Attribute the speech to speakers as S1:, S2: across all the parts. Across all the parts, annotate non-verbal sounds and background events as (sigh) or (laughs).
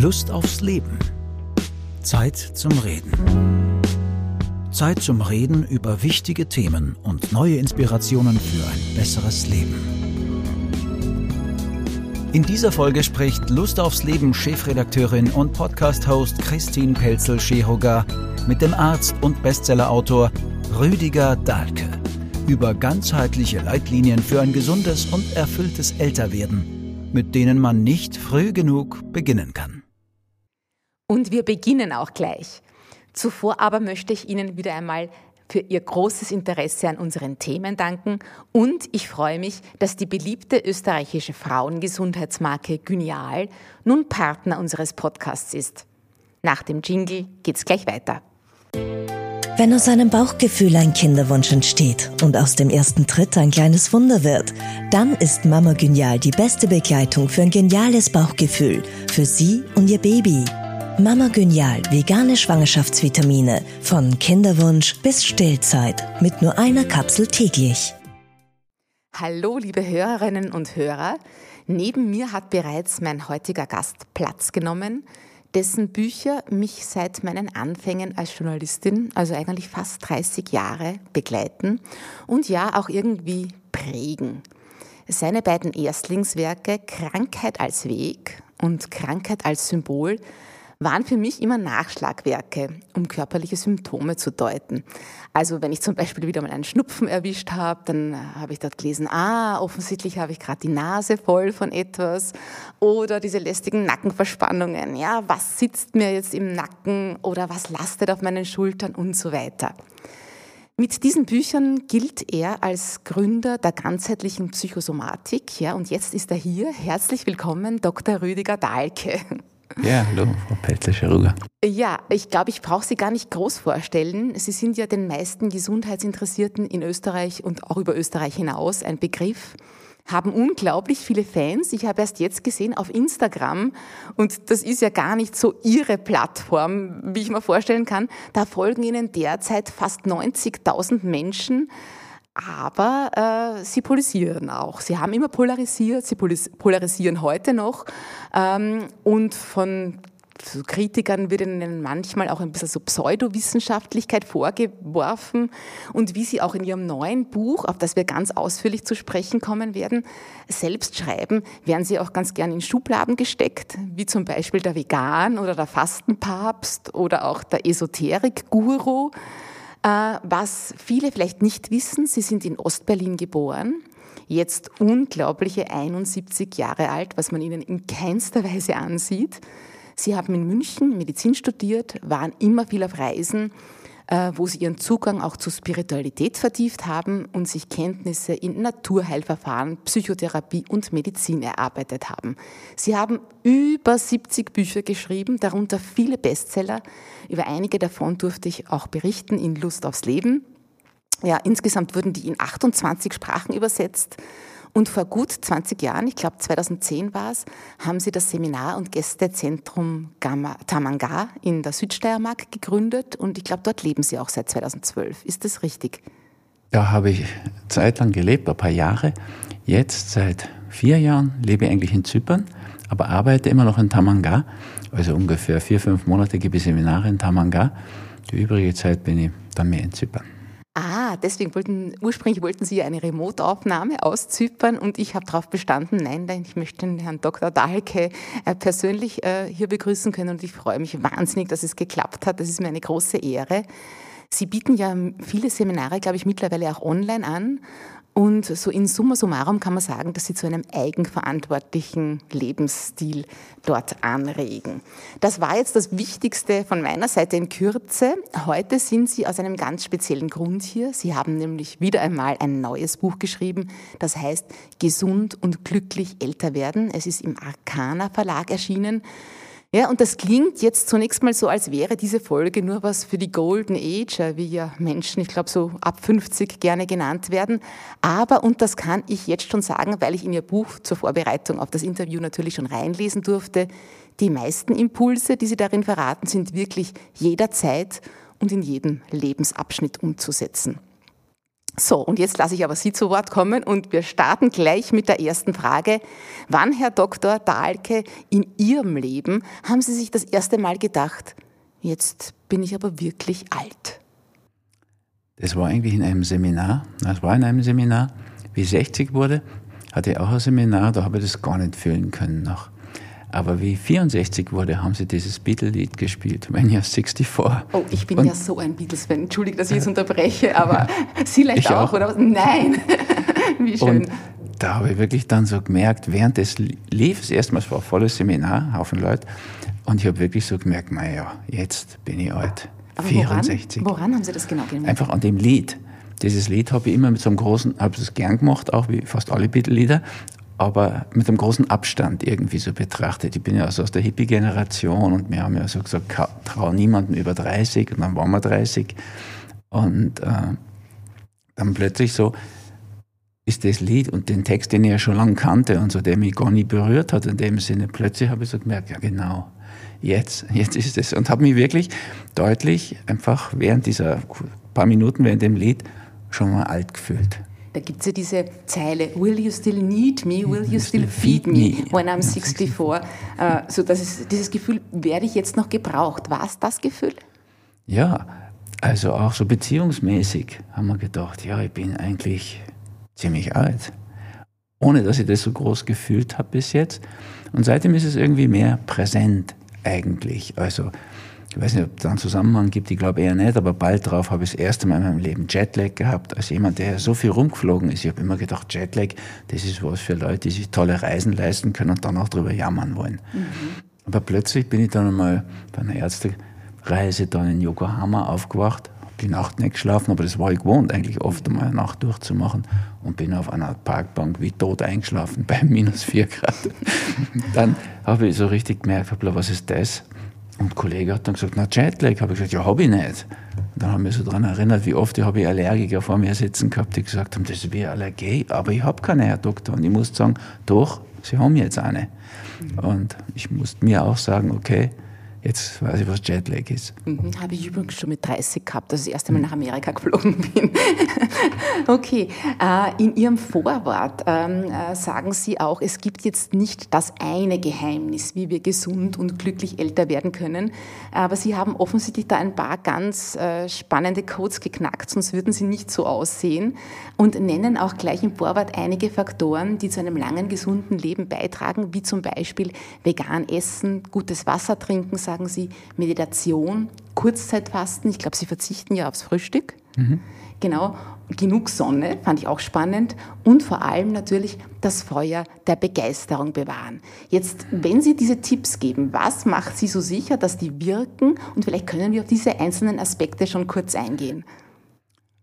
S1: Lust aufs Leben. Zeit zum Reden. Zeit zum Reden über wichtige Themen und neue Inspirationen für ein besseres Leben. In dieser Folge spricht Lust aufs Leben Chefredakteurin und Podcast-Host Christine Pelzel-Schehoga mit dem Arzt und Bestsellerautor Rüdiger Dahlke über ganzheitliche Leitlinien für ein gesundes und erfülltes Älterwerden, mit denen man nicht früh genug beginnen kann.
S2: Und wir beginnen auch gleich. Zuvor aber möchte ich Ihnen wieder einmal für Ihr großes Interesse an unseren Themen danken und ich freue mich, dass die beliebte österreichische Frauengesundheitsmarke Gynial nun Partner unseres Podcasts ist. Nach dem Jingle geht's gleich weiter.
S3: Wenn aus einem Bauchgefühl ein Kinderwunsch entsteht und aus dem ersten Tritt ein kleines Wunder wird, dann ist Mama Genial die beste Begleitung für ein geniales Bauchgefühl, für Sie und Ihr Baby. Mama Genial, vegane Schwangerschaftsvitamine, von Kinderwunsch bis Stillzeit, mit nur einer Kapsel täglich.
S2: Hallo, liebe Hörerinnen und Hörer. Neben mir hat bereits mein heutiger Gast Platz genommen dessen Bücher mich seit meinen Anfängen als Journalistin, also eigentlich fast 30 Jahre, begleiten und ja auch irgendwie prägen. Seine beiden Erstlingswerke Krankheit als Weg und Krankheit als Symbol waren für mich immer Nachschlagwerke, um körperliche Symptome zu deuten. Also wenn ich zum Beispiel wieder mal einen Schnupfen erwischt habe, dann habe ich dort gelesen, ah, offensichtlich habe ich gerade die Nase voll von etwas oder diese lästigen Nackenverspannungen. Ja, was sitzt mir jetzt im Nacken oder was lastet auf meinen Schultern und so weiter. Mit diesen Büchern gilt er als Gründer der ganzheitlichen Psychosomatik. Ja, und jetzt ist er hier. Herzlich willkommen, Dr. Rüdiger Dahlke.
S4: Ja, hallo, Frau Pelzer-Scheruga.
S2: Ja, ich glaube, ich brauche Sie gar nicht groß vorstellen. Sie sind ja den meisten Gesundheitsinteressierten in Österreich und auch über Österreich hinaus ein Begriff haben unglaublich viele Fans. Ich habe erst jetzt gesehen auf Instagram und das ist ja gar nicht so ihre Plattform, wie ich mir vorstellen kann. Da folgen ihnen derzeit fast 90.000 Menschen aber äh, sie polarisieren auch. Sie haben immer polarisiert, sie polarisieren heute noch ähm, und von Kritikern wird ihnen manchmal auch ein bisschen so Pseudowissenschaftlichkeit vorgeworfen und wie sie auch in ihrem neuen Buch, auf das wir ganz ausführlich zu sprechen kommen werden, selbst schreiben, werden sie auch ganz gern in Schubladen gesteckt, wie zum Beispiel der Vegan oder der Fastenpapst oder auch der Esoterik-Guru. Äh, was viele vielleicht nicht wissen, Sie sind in Ostberlin geboren, jetzt unglaubliche 71 Jahre alt, was man Ihnen in keinster Weise ansieht. Sie haben in München Medizin studiert, waren immer viel auf Reisen wo sie ihren Zugang auch zur Spiritualität vertieft haben und sich Kenntnisse in Naturheilverfahren, Psychotherapie und Medizin erarbeitet haben. Sie haben über 70 Bücher geschrieben, darunter viele Bestseller. Über einige davon durfte ich auch berichten in Lust aufs Leben. Ja, insgesamt wurden die in 28 Sprachen übersetzt. Und vor gut 20 Jahren, ich glaube 2010 war es, haben sie das Seminar- und Gästezentrum Tamanga in der Südsteiermark gegründet und ich glaube, dort leben sie auch seit 2012. Ist das richtig?
S4: Da habe ich zeitlang gelebt, ein paar Jahre. Jetzt seit vier Jahren lebe ich eigentlich in Zypern, aber arbeite immer noch in Tamanga. Also ungefähr vier, fünf Monate gebe ich Seminare in Tamanga. Die übrige Zeit bin ich dann mehr in Zypern.
S2: Ah, deswegen wollten, ursprünglich wollten Sie eine Remote-Aufnahme aus Zypern und ich habe darauf bestanden, nein, ich möchte den Herrn Dr. Dahlke äh, persönlich äh, hier begrüßen können und ich freue mich wahnsinnig, dass es geklappt hat. Das ist mir eine große Ehre. Sie bieten ja viele Seminare, glaube ich, mittlerweile auch online an und so in summa summarum kann man sagen, dass sie zu einem eigenverantwortlichen Lebensstil dort anregen. Das war jetzt das Wichtigste von meiner Seite in Kürze. Heute sind Sie aus einem ganz speziellen Grund hier. Sie haben nämlich wieder einmal ein neues Buch geschrieben, das heißt Gesund und glücklich älter werden. Es ist im Arcana Verlag erschienen. Ja, und das klingt jetzt zunächst mal so, als wäre diese Folge nur was für die Golden Age, wie ja Menschen, ich glaube, so ab 50 gerne genannt werden. Aber, und das kann ich jetzt schon sagen, weil ich in Ihr Buch zur Vorbereitung auf das Interview natürlich schon reinlesen durfte, die meisten Impulse, die Sie darin verraten, sind wirklich jederzeit und in jedem Lebensabschnitt umzusetzen. So, und jetzt lasse ich aber Sie zu Wort kommen und wir starten gleich mit der ersten Frage. Wann, Herr Dr. Dahlke, in Ihrem Leben haben Sie sich das erste Mal gedacht, jetzt bin ich aber wirklich alt?
S4: Das war eigentlich in einem Seminar. Das war in einem Seminar. Wie ich 60 wurde, hatte ich auch ein Seminar, da habe ich das gar nicht fühlen können noch. Aber wie ich 64 wurde, haben sie dieses Beatle-Lied gespielt, When You're 64.
S2: Oh, ich bin und, ja so ein Beatles-Fan. Entschuldige, dass ich jetzt unterbreche, aber (laughs) Sie vielleicht auch, auch, oder was? Nein. (laughs) wie schön.
S4: Und da habe ich wirklich dann so gemerkt, während des lief, erstmal war ein volles Seminar, Haufen Leute, und ich habe wirklich so gemerkt, naja, jetzt bin ich alt.
S2: Aber 64. Woran, woran haben Sie das genau gemerkt?
S4: Einfach an dem Lied. Dieses Lied habe ich immer mit so einem großen, habe es gern gemacht, auch wie fast alle Beatle-Lieder, aber mit einem großen Abstand irgendwie so betrachtet. Ich bin ja also aus der Hippie-Generation und wir haben ja so gesagt, trau niemanden über 30 und dann waren wir 30 und äh, dann plötzlich so ist das Lied und den Text, den ich ja schon lange kannte und so, der mich gar nicht berührt hat in dem Sinne, plötzlich habe ich so gemerkt, ja genau, jetzt, jetzt ist es. Und habe mich wirklich deutlich einfach während dieser paar Minuten während dem Lied schon mal alt gefühlt.
S2: Da gibt es ja diese Zeile, Will you still need me? Will you still feed me when I'm 64? Äh, so das ist, dieses Gefühl, werde ich jetzt noch gebraucht? War es das Gefühl?
S4: Ja, also auch so beziehungsmäßig haben wir gedacht, ja, ich bin eigentlich ziemlich alt. Ohne dass ich das so groß gefühlt habe bis jetzt. Und seitdem ist es irgendwie mehr präsent eigentlich. Also ich weiß nicht, ob es da einen Zusammenhang gibt, ich glaube eher nicht, aber bald darauf habe ich das erste Mal in meinem Leben Jetlag gehabt, als jemand, der so viel rumgeflogen ist. Ich habe immer gedacht, Jetlag, das ist was für Leute, die sich tolle Reisen leisten können und dann auch darüber jammern wollen. Mhm. Aber plötzlich bin ich dann einmal bei einer Ärztereise dann in Yokohama aufgewacht, habe die Nacht nicht geschlafen, aber das war ich gewohnt, eigentlich oft einmal eine Nacht durchzumachen und bin auf einer Parkbank wie tot eingeschlafen (laughs) bei minus vier Grad. dann habe ich so richtig gemerkt, was ist das? Und ein Kollege hat dann gesagt, na Jetlag. Habe ich gesagt, ja, habe ich nicht. Und dann haben wir so daran erinnert, wie oft ich habe Allergiker vor mir sitzen gehabt, die gesagt haben, das wie Allergie, aber ich habe keine, Herr Doktor. Und ich muss sagen, doch, Sie haben jetzt eine. Und ich musste mir auch sagen, okay, Jetzt weiß ich, was Jetlag ist.
S2: Mhm, habe ich übrigens schon mit 30 gehabt, als ich das erste Mal nach Amerika geflogen (laughs) bin. okay, äh, in Ihrem Vorwort ähm, äh, sagen Sie auch, es gibt jetzt nicht das eine Geheimnis, wie wir gesund und glücklich älter werden können. Aber Sie haben offensichtlich da ein paar ganz äh, spannende Codes geknackt, sonst würden Sie nicht so aussehen. Und nennen auch gleich im Vorwort einige Faktoren, die zu einem langen, gesunden Leben beitragen, wie zum Beispiel vegan essen, gutes Wasser trinken, sagen Sie Meditation, Kurzzeitfasten. Ich glaube, Sie verzichten ja aufs Frühstück. Mhm. Genau. Genug Sonne, fand ich auch spannend. Und vor allem natürlich das Feuer der Begeisterung bewahren. Jetzt, wenn Sie diese Tipps geben, was macht Sie so sicher, dass die wirken? Und vielleicht können wir auf diese einzelnen Aspekte schon kurz eingehen.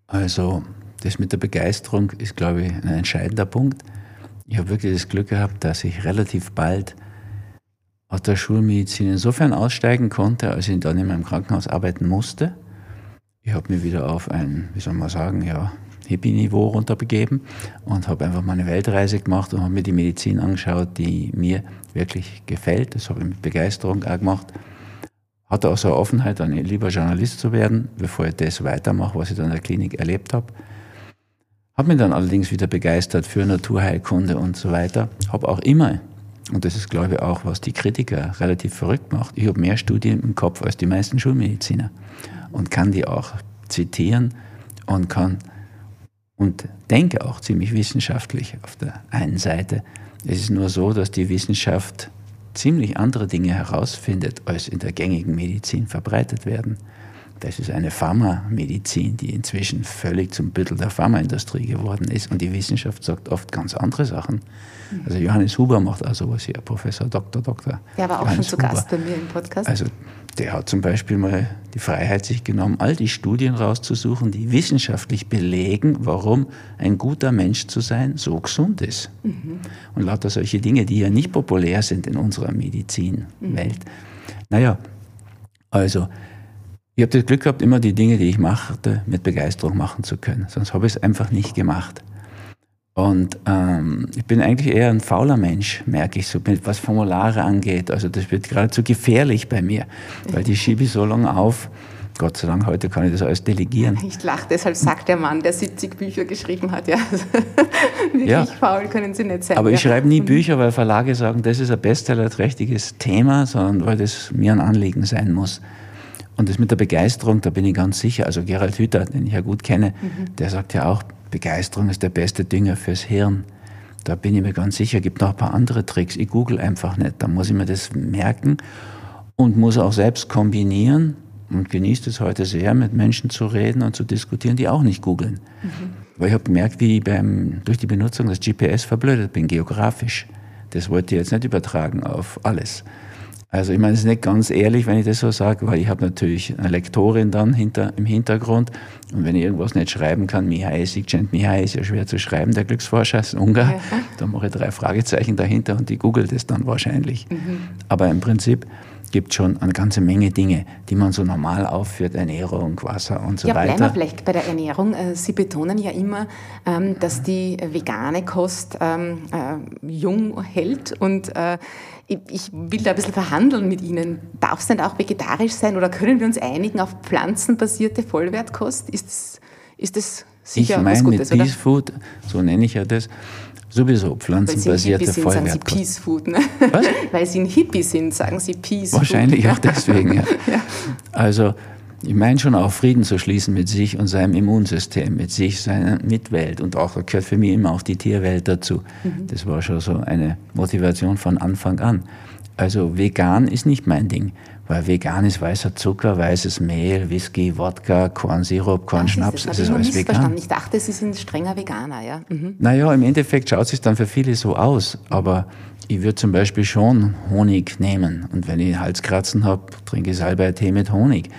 S4: Also, das mit der Begeisterung ist, glaube ich, ein entscheidender Punkt. Ich habe wirklich das Glück gehabt, dass ich relativ bald aus der Schulmedizin insofern aussteigen konnte, als ich dann in meinem Krankenhaus arbeiten musste. Ich habe mich wieder auf ein, wie soll man sagen, ja, Hippie-Niveau runterbegeben und habe einfach meine Weltreise gemacht und habe mir die Medizin angeschaut, die mir wirklich gefällt. Das habe ich mit Begeisterung auch gemacht. Hatte auch so eine Offenheit, dann lieber Journalist zu werden, bevor ich das weitermache, was ich dann in der Klinik erlebt habe. Habe mich dann allerdings wieder begeistert für Naturheilkunde und so weiter. Habe auch immer und das ist, glaube ich, auch, was die Kritiker relativ verrückt macht. Ich habe mehr Studien im Kopf als die meisten Schulmediziner und kann die auch zitieren und kann und denke auch ziemlich wissenschaftlich auf der einen Seite. Es ist nur so, dass die Wissenschaft ziemlich andere Dinge herausfindet, als in der gängigen Medizin verbreitet werden. Das ist eine Pharmamedizin, die inzwischen völlig zum Büttel der Pharmaindustrie geworden ist. Und die Wissenschaft sagt oft ganz andere Sachen. Also Johannes Huber macht auch sowas hier, Professor Dr. Dr.
S2: Der war auch Johannes schon zu Huber. Gast bei mir im Podcast.
S4: Also der hat zum Beispiel mal die Freiheit sich genommen, all die Studien rauszusuchen, die wissenschaftlich belegen, warum ein guter Mensch zu sein so gesund ist. Mhm. Und lauter solche Dinge, die ja nicht populär sind in unserer Medizinwelt. Mhm. Naja, also ich habe das Glück gehabt, immer die Dinge, die ich machte, mit Begeisterung machen zu können. Sonst habe ich es einfach nicht gemacht. Und ähm, ich bin eigentlich eher ein fauler Mensch, merke ich so, was Formulare angeht. Also das wird geradezu gefährlich bei mir, weil die schiebe ich so lange auf, Gott sei Dank, heute kann ich das alles delegieren.
S2: Ich lache, deshalb sagt der Mann, der 70 Bücher geschrieben hat, ja. (laughs) Wirklich
S4: Ja.
S2: faul können Sie nicht sein.
S4: Aber ich schreibe nie Bücher, weil Verlage sagen, das ist ein bestsellerträchtiges Thema, sondern weil das mir ein Anliegen sein muss. Und das mit der Begeisterung, da bin ich ganz sicher. Also Gerald Hüther, den ich ja gut kenne, der sagt ja auch, Begeisterung ist der beste Dünger fürs Hirn. Da bin ich mir ganz sicher. Gibt noch ein paar andere Tricks. Ich google einfach nicht. Da muss ich mir das merken und muss auch selbst kombinieren und genießt es heute sehr, mit Menschen zu reden und zu diskutieren, die auch nicht googeln. Weil ich habe gemerkt, wie ich beim, durch die Benutzung des GPS verblödet bin, geografisch. Das wollte ich jetzt nicht übertragen auf alles. Also ich meine, es ist nicht ganz ehrlich, wenn ich das so sage, weil ich habe natürlich eine Lektorin dann hinter, im Hintergrund und wenn ich irgendwas nicht schreiben kann, Mihai Sigcent Mihai ist ja schwer zu schreiben, der Glücksforscher ist ein Ungar, da mache ich drei Fragezeichen dahinter und die googelt es dann wahrscheinlich. Aber im Prinzip gibt es schon eine ganze Menge Dinge, die man so normal aufführt, Ernährung, Wasser und so
S2: Ja, bleiben wir
S4: weiter.
S2: vielleicht bei der Ernährung. Äh, Sie betonen ja immer, ähm, dass die vegane Kost ähm, äh, jung hält und äh, ich ich will da ein bisschen verhandeln mit Ihnen. Darf es denn auch vegetarisch sein oder können wir uns einigen auf pflanzenbasierte Vollwertkost? Ist das, ist das
S4: Ich
S2: sicher was
S4: meine mit
S2: Gutes, oder?
S4: Peace Food, so nenne ich ja das, sowieso
S2: Weil Sie ein
S4: pflanzenbasierte
S2: Hippie sind, sagen Sie
S4: Vollwertkost.
S2: Peace Food. Ne?
S4: Was? (laughs)
S2: Weil Sie ein Hippie sind, sagen Sie Peace
S4: Wahrscheinlich
S2: Food.
S4: auch (laughs) deswegen, ja. Also, ich meine schon auch Frieden zu schließen mit sich und seinem Immunsystem, mit sich, seiner Mitwelt und auch da gehört für mich immer auch die Tierwelt dazu. Das war schon so eine Motivation von Anfang an. Also vegan ist nicht mein Ding, weil vegan ist weißer Zucker, weißes Mehl, Whisky, Wodka, Kornsirup, Kornschnaps,
S2: Das
S4: das ist
S2: habe ich
S4: alles
S2: immer
S4: vegan.
S2: Ich dachte, Sie sind strenger Veganer, ja. Mhm.
S4: Naja, im Endeffekt schaut es sich dann für viele so aus, aber ich würde zum Beispiel schon Honig nehmen. Und wenn ich Halskratzen habe, trinke ich Salbeitee mit Honig.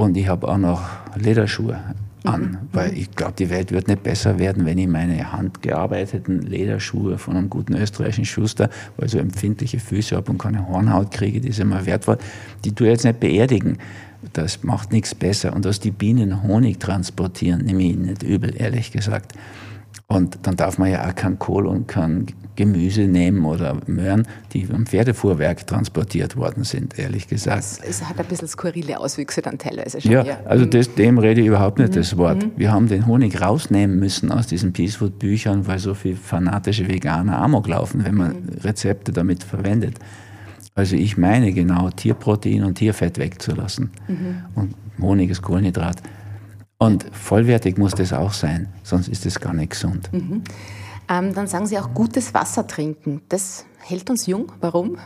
S4: Und ich habe auch noch Lederschuhe an, weil ich glaube, die Welt wird nicht besser werden, wenn ich meine handgearbeiteten Lederschuhe von einem guten österreichischen Schuster, weil ich so empfindliche Füße habe und keine Hornhaut kriege, die ist immer wertvoll, die tue ich jetzt nicht beerdigen. Das macht nichts besser. Und dass die Bienen Honig transportieren, nehme ich nicht übel, ehrlich gesagt. Und dann darf man ja auch kein Kohl und kein Gemüse nehmen oder Möhren, die am Pferdefuhrwerk transportiert worden sind, ehrlich gesagt.
S2: Es, hat ein bisschen skurrile Auswüchse dann teilweise schon.
S4: Ja,
S2: ja.
S4: also das, dem rede ich überhaupt nicht das Wort. Wir haben den Honig rausnehmen müssen aus diesen Peace Food Büchern, weil so viele fanatische Veganer Amok laufen, wenn man Rezepte damit verwendet. Also ich meine genau, Tierprotein und Tierfett wegzulassen. Und Honig ist Kohlenhydrat. Und vollwertig muss das auch sein, sonst ist das gar nicht gesund.
S2: Ähm, dann sagen Sie auch gutes Wasser trinken. Das hält uns jung. Warum?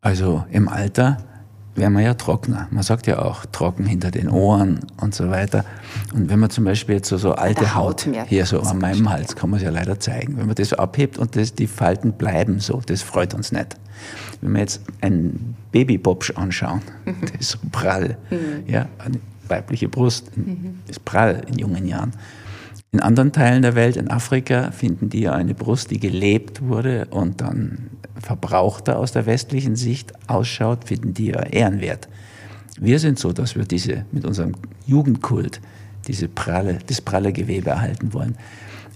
S4: Also im Alter werden wir ja trockener. Man sagt ja auch trocken hinter den Ohren und so weiter. Und wenn man zum Beispiel jetzt so, so alte
S2: der
S4: Haut,
S2: Haut
S4: hier so an meinem Hals, kann man es ja leider zeigen. Wenn man das so abhebt und das, die Falten bleiben so, das freut uns nicht. Wenn wir jetzt einen Babybobsch anschauen, (laughs) das ist so prall. Ja, eine weibliche Brust ist prall in jungen Jahren. In anderen Teilen der Welt, in Afrika, finden die ja eine Brust, die gelebt wurde und dann verbrauchter aus der westlichen Sicht ausschaut, finden die ja ehrenwert. Wir sind so, dass wir diese mit unserem Jugendkult diese pralle, das pralle Gewebe erhalten wollen.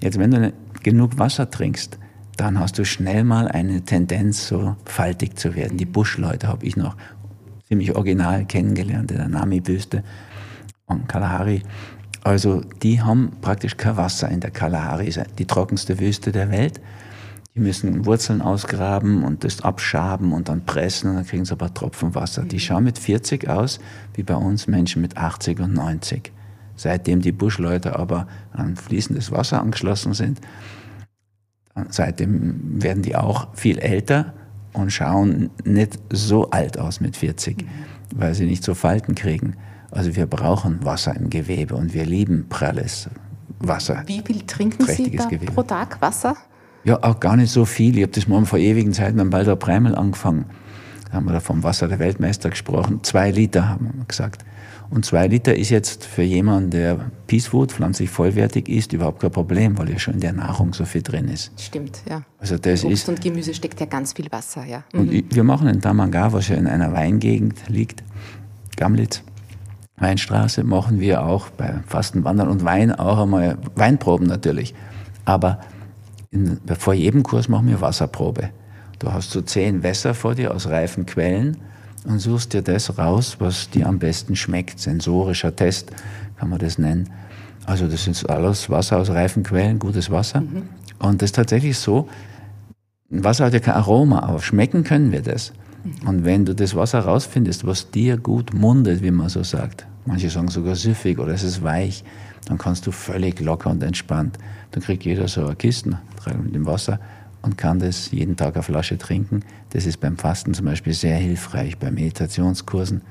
S4: Jetzt, wenn du genug Wasser trinkst, dann hast du schnell mal eine Tendenz, so faltig zu werden. Die Buschleute habe ich noch ziemlich original kennengelernt in der Nami-Büste und Kalahari. Also die haben praktisch kein Wasser in der Kalahari, die trockenste Wüste der Welt. Die müssen Wurzeln ausgraben und das abschaben und dann pressen und dann kriegen sie ein paar Tropfen Wasser. Die schauen mit 40 aus, wie bei uns Menschen mit 80 und 90. Seitdem die Buschleute aber an fließendes Wasser angeschlossen sind, seitdem werden die auch viel älter und schauen nicht so alt aus mit 40, weil sie nicht so Falten kriegen. Also wir brauchen Wasser im Gewebe und wir lieben pralles Wasser.
S2: Wie viel trinken Sie
S4: Gewebe.
S2: pro Tag Wasser?
S4: Ja, auch gar nicht so viel. Ich habe das mal vor ewigen Zeiten beim Baldur Preimel angefangen. Da haben wir da vom Wasser der Weltmeister gesprochen. Zwei Liter, haben wir gesagt. Und zwei Liter ist jetzt für jemanden, der Peace Food, pflanzlich vollwertig isst, überhaupt kein Problem, weil ja schon in der Nahrung so viel drin ist.
S2: Stimmt, ja.
S4: Also das
S2: Obst
S4: ist,
S2: und Gemüse steckt ja ganz viel Wasser, ja.
S4: und ich- wir machen in Tamanga, was ja in einer Weingegend liegt, Gamlitz, Weinstraße, machen wir auch bei Fastenwandern und Wein auch einmal Weinproben natürlich. Aber in, vor jedem Kurs machen wir Wasserprobe. Du hast so zehn Wässer vor dir aus reifen Quellen und suchst dir das raus, was dir am besten schmeckt. Sensorischer Test kann man das nennen. Also das ist alles Wasser aus reifen Quellen, gutes Wasser. Mhm. Und das ist tatsächlich so, Wasser hat ja kein Aroma, aber schmecken können wir das. Und wenn du das Wasser rausfindest, was dir gut mundet, wie man so sagt, manche sagen sogar süffig oder es ist weich, dann kannst du völlig locker und entspannt, dann kriegt jeder so eine Kiste mit dem Wasser und kann das jeden Tag eine Flasche trinken. Das ist beim Fasten zum Beispiel sehr hilfreich, bei Meditationskursen.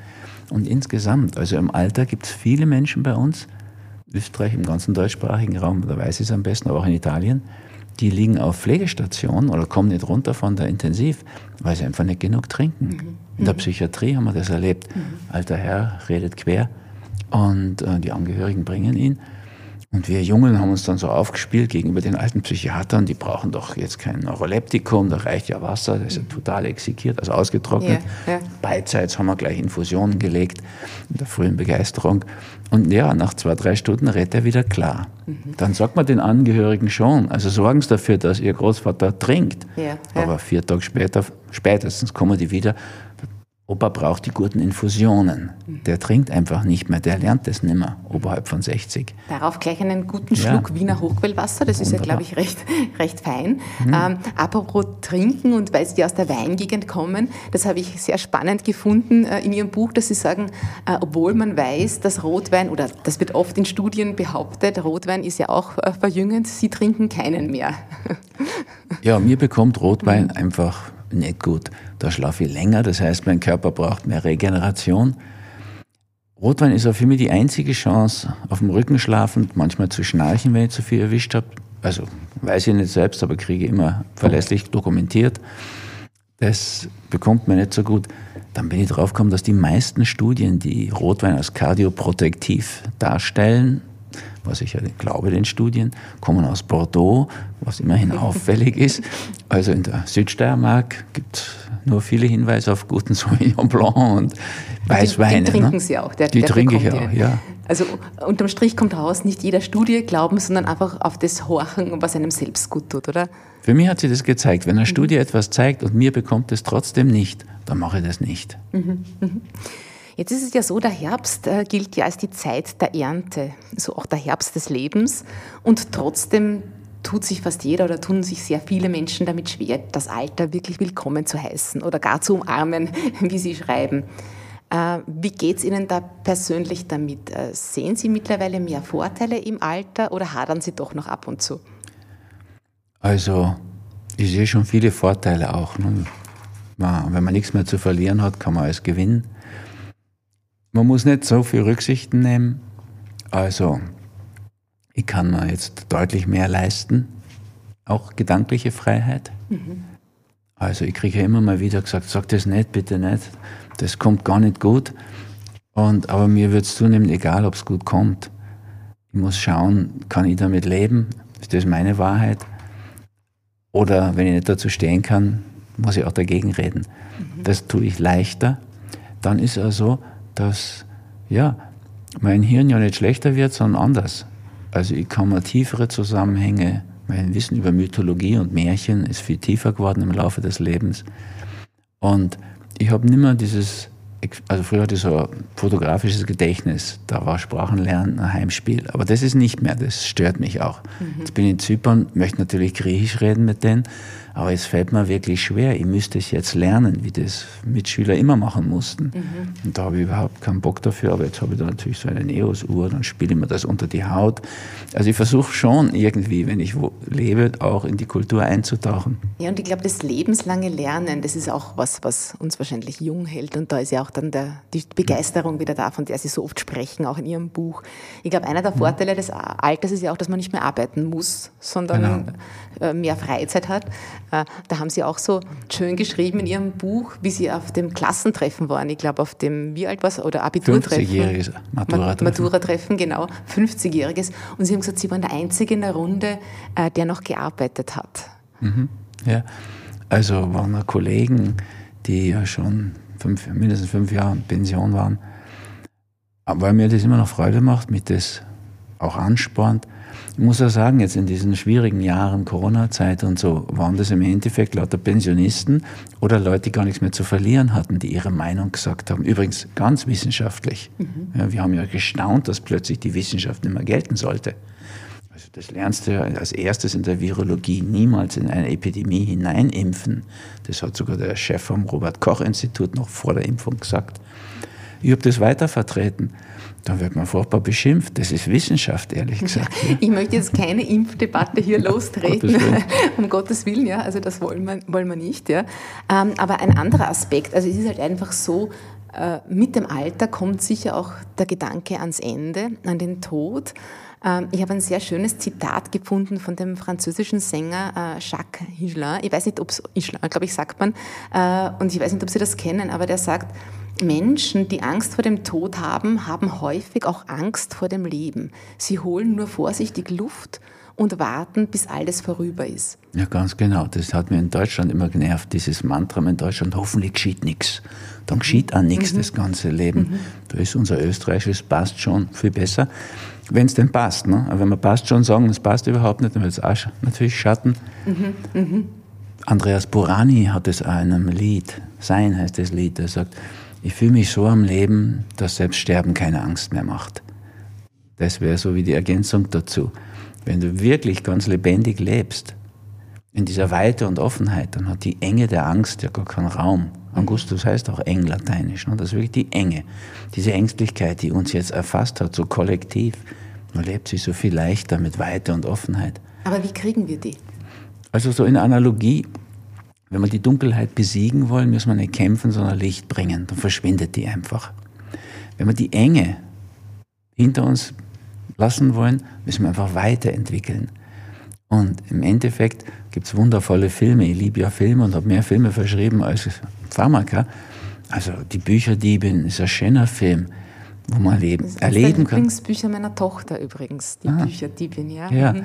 S4: Und insgesamt, also im Alter gibt es viele Menschen bei uns, Österreich, im ganzen deutschsprachigen Raum, da weiß ich es am besten, aber auch in Italien, die liegen auf Pflegestationen oder kommen nicht runter von der Intensiv, weil sie einfach nicht genug trinken. Mhm. In der mhm. Psychiatrie haben wir das erlebt. Mhm. Alter Herr redet quer und äh, die Angehörigen bringen ihn. Und wir Jungen haben uns dann so aufgespielt gegenüber den alten Psychiatern, die brauchen doch jetzt kein Neuroleptikum, da reicht ja Wasser, das ist ja total exekiert, also ausgetrocknet. Ja, ja. Beidseits haben wir gleich Infusionen gelegt, in der frühen Begeisterung. Und ja, nach zwei, drei Stunden redet er wieder klar. Mhm. Dann sagt man den Angehörigen schon, also sorgen Sie dafür, dass Ihr Großvater trinkt. Ja, Aber vier Tage später, spätestens kommen die wieder, Opa braucht die guten Infusionen. Der trinkt einfach nicht mehr, der lernt das nicht mehr, oberhalb von 60.
S2: Darauf gleich einen guten Schluck ja. Wiener Hochquellwasser, das Wunderbar. ist ja, glaube ich, recht, (laughs) recht fein. Mhm. Ähm, apropos Trinken und weil Sie aus der Weingegend kommen, das habe ich sehr spannend gefunden äh, in Ihrem Buch, dass Sie sagen, äh, obwohl man weiß, dass Rotwein, oder das wird oft in Studien behauptet, Rotwein ist ja auch äh, verjüngend, Sie trinken keinen mehr. (laughs)
S4: ja, mir bekommt Rotwein einfach nicht gut. Da schlafe ich länger, das heißt, mein Körper braucht mehr Regeneration. Rotwein ist auch für mich die einzige Chance, auf dem Rücken schlafend, manchmal zu schnarchen, wenn ich zu viel erwischt habe. Also weiß ich nicht selbst, aber kriege immer verlässlich dokumentiert. Das bekommt man nicht so gut. Dann bin ich drauf gekommen, dass die meisten Studien, die Rotwein als kardioprotektiv darstellen, was ich ja glaube, den Studien, kommen aus Bordeaux, was immerhin (laughs) auffällig ist. Also in der Südsteiermark gibt es nur viele Hinweise auf guten Sauvignon Blanc und Weißweine.
S2: Die, die trinken ne? Sie auch.
S4: Der, die der trinke ich auch, ja.
S2: Also unterm Strich kommt raus, nicht jeder Studie glauben, sondern einfach auf das Horchen, was einem selbst gut tut, oder?
S4: Für mich hat sie das gezeigt. Wenn eine mhm. Studie etwas zeigt und mir bekommt es trotzdem nicht, dann mache ich das nicht. Mhm.
S2: Mhm. Jetzt ist es ja so, der Herbst äh, gilt ja als die Zeit der Ernte, so auch der Herbst des Lebens. Und trotzdem tut sich fast jeder oder tun sich sehr viele Menschen damit schwer, das Alter wirklich willkommen zu heißen oder gar zu umarmen, (laughs) wie Sie schreiben. Äh, wie geht es Ihnen da persönlich damit? Äh, sehen Sie mittlerweile mehr Vorteile im Alter oder hadern Sie doch noch ab und zu?
S4: Also, ich sehe schon viele Vorteile auch. Ne? Wenn man nichts mehr zu verlieren hat, kann man alles gewinnen. Man muss nicht so viel Rücksichten nehmen. Also, ich kann mir jetzt deutlich mehr leisten. Auch gedankliche Freiheit. Mhm. Also, ich kriege ja immer mal wieder gesagt, sag das nicht, bitte nicht. Das kommt gar nicht gut. Und, aber mir wird es zunehmend egal, ob es gut kommt. Ich muss schauen, kann ich damit leben? Ist das meine Wahrheit? Oder wenn ich nicht dazu stehen kann, muss ich auch dagegen reden. Mhm. Das tue ich leichter. Dann ist es so, dass ja, mein Hirn ja nicht schlechter wird, sondern anders. Also ich kann mir tiefere Zusammenhänge, mein Wissen über Mythologie und Märchen ist viel tiefer geworden im Laufe des Lebens. Und ich habe nicht mehr dieses, also früher hatte ich so ein fotografisches Gedächtnis, da war Sprachenlernen ein Heimspiel. Aber das ist nicht mehr, das stört mich auch. Mhm. Jetzt bin ich in Zypern, möchte natürlich Griechisch reden mit denen, aber es fällt mir wirklich schwer. Ich müsste es jetzt lernen, wie das Mitschüler immer machen mussten. Mhm. Und da habe ich überhaupt keinen Bock dafür. Aber jetzt habe ich da natürlich so eine Neos-Uhr, dann spiele ich mir das unter die Haut. Also ich versuche schon irgendwie, wenn ich wo lebe, auch in die Kultur einzutauchen.
S2: Ja, und ich glaube, das lebenslange Lernen, das ist auch was, was uns wahrscheinlich jung hält. Und da ist ja auch dann der, die Begeisterung wieder da, von der Sie so oft sprechen, auch in Ihrem Buch. Ich glaube, einer der mhm. Vorteile des Alters ist ja auch, dass man nicht mehr arbeiten muss, sondern genau. Äh, mehr Freizeit hat. Äh, da haben Sie auch so schön geschrieben in Ihrem Buch, wie Sie auf dem Klassentreffen waren. Ich glaube, auf dem, wie alt war es, oder Abiturtreffen?
S4: 50-jähriges
S2: Matura-Treffen. Matura-Treffen, genau, 50-jähriges. Und Sie haben gesagt, Sie waren der Einzige in der Runde, äh, der noch gearbeitet hat.
S4: Mhm. Ja, also waren Kollegen, die ja schon fünf, mindestens fünf Jahre in Pension waren. Aber weil mir das immer noch Freude macht, mich das auch anspornt. Ich muss ja sagen, jetzt in diesen schwierigen Jahren, Corona-Zeit und so, waren das im Endeffekt lauter Pensionisten oder Leute, die gar nichts mehr zu verlieren hatten, die ihre Meinung gesagt haben. Übrigens ganz wissenschaftlich. Mhm. Ja, wir haben ja gestaunt, dass plötzlich die Wissenschaft nicht mehr gelten sollte. Also das lernst du ja als erstes in der Virologie niemals in eine Epidemie hineinimpfen. Das hat sogar der Chef vom Robert Koch Institut noch vor der Impfung gesagt. Ich habe das weiter vertreten dann wird man furchtbar beschimpft. Das ist Wissenschaft, ehrlich gesagt.
S2: Ich möchte jetzt keine Impfdebatte hier (laughs) lostreten, (laughs) um Gottes Willen, ja, also das wollen wir, wollen wir nicht. Ja. Ähm, aber ein anderer Aspekt, also es ist halt einfach so, äh, mit dem Alter kommt sicher auch der Gedanke ans Ende, an den Tod. Ähm, ich habe ein sehr schönes Zitat gefunden von dem französischen Sänger äh, Jacques Higelin. Ich weiß nicht, ob es Higelin, glaube ich, sagt man. Äh, und ich weiß nicht, ob Sie das kennen, aber der sagt, Menschen, die Angst vor dem Tod haben, haben häufig auch Angst vor dem Leben. Sie holen nur vorsichtig Luft und warten, bis alles vorüber ist.
S4: Ja, ganz genau. Das hat mir in Deutschland immer genervt, dieses Mantra in Deutschland, hoffentlich geschieht nichts. Dann geschieht auch nichts mhm. das ganze Leben. Mhm. Da ist unser österreichisches passt schon viel besser, wenn es denn passt. Ne? Aber wenn wir passt schon sagen, es passt überhaupt nicht, dann wird es auch natürlich Schatten. Mhm. mhm. Andreas Burani hat es in einem Lied, Sein heißt das Lied, er sagt, ich fühle mich so am Leben, dass selbst Sterben keine Angst mehr macht. Das wäre so wie die Ergänzung dazu. Wenn du wirklich ganz lebendig lebst, in dieser Weite und Offenheit, dann hat die Enge der Angst ja gar keinen Raum. Augustus heißt auch eng lateinisch. Ne? Das ist wirklich die Enge. Diese Ängstlichkeit, die uns jetzt erfasst hat, so kollektiv. Man lebt sich so viel leichter mit Weite und Offenheit.
S2: Aber wie kriegen wir die?
S4: Also so in Analogie wenn wir die Dunkelheit besiegen wollen, müssen wir nicht kämpfen, sondern Licht bringen. Dann verschwindet die einfach. Wenn wir die Enge hinter uns lassen wollen, müssen wir einfach weiterentwickeln. Und im Endeffekt gibt es wundervolle Filme. Ich liebe ja Filme und habe mehr Filme verschrieben als Pharmaka. Also die Bücherdiebin ist ein schöner Film, wo man leben, das erleben kann.
S2: Das Lieblingsbücher meiner Tochter übrigens, die ah. Bücherdiebin, ja.
S4: ja.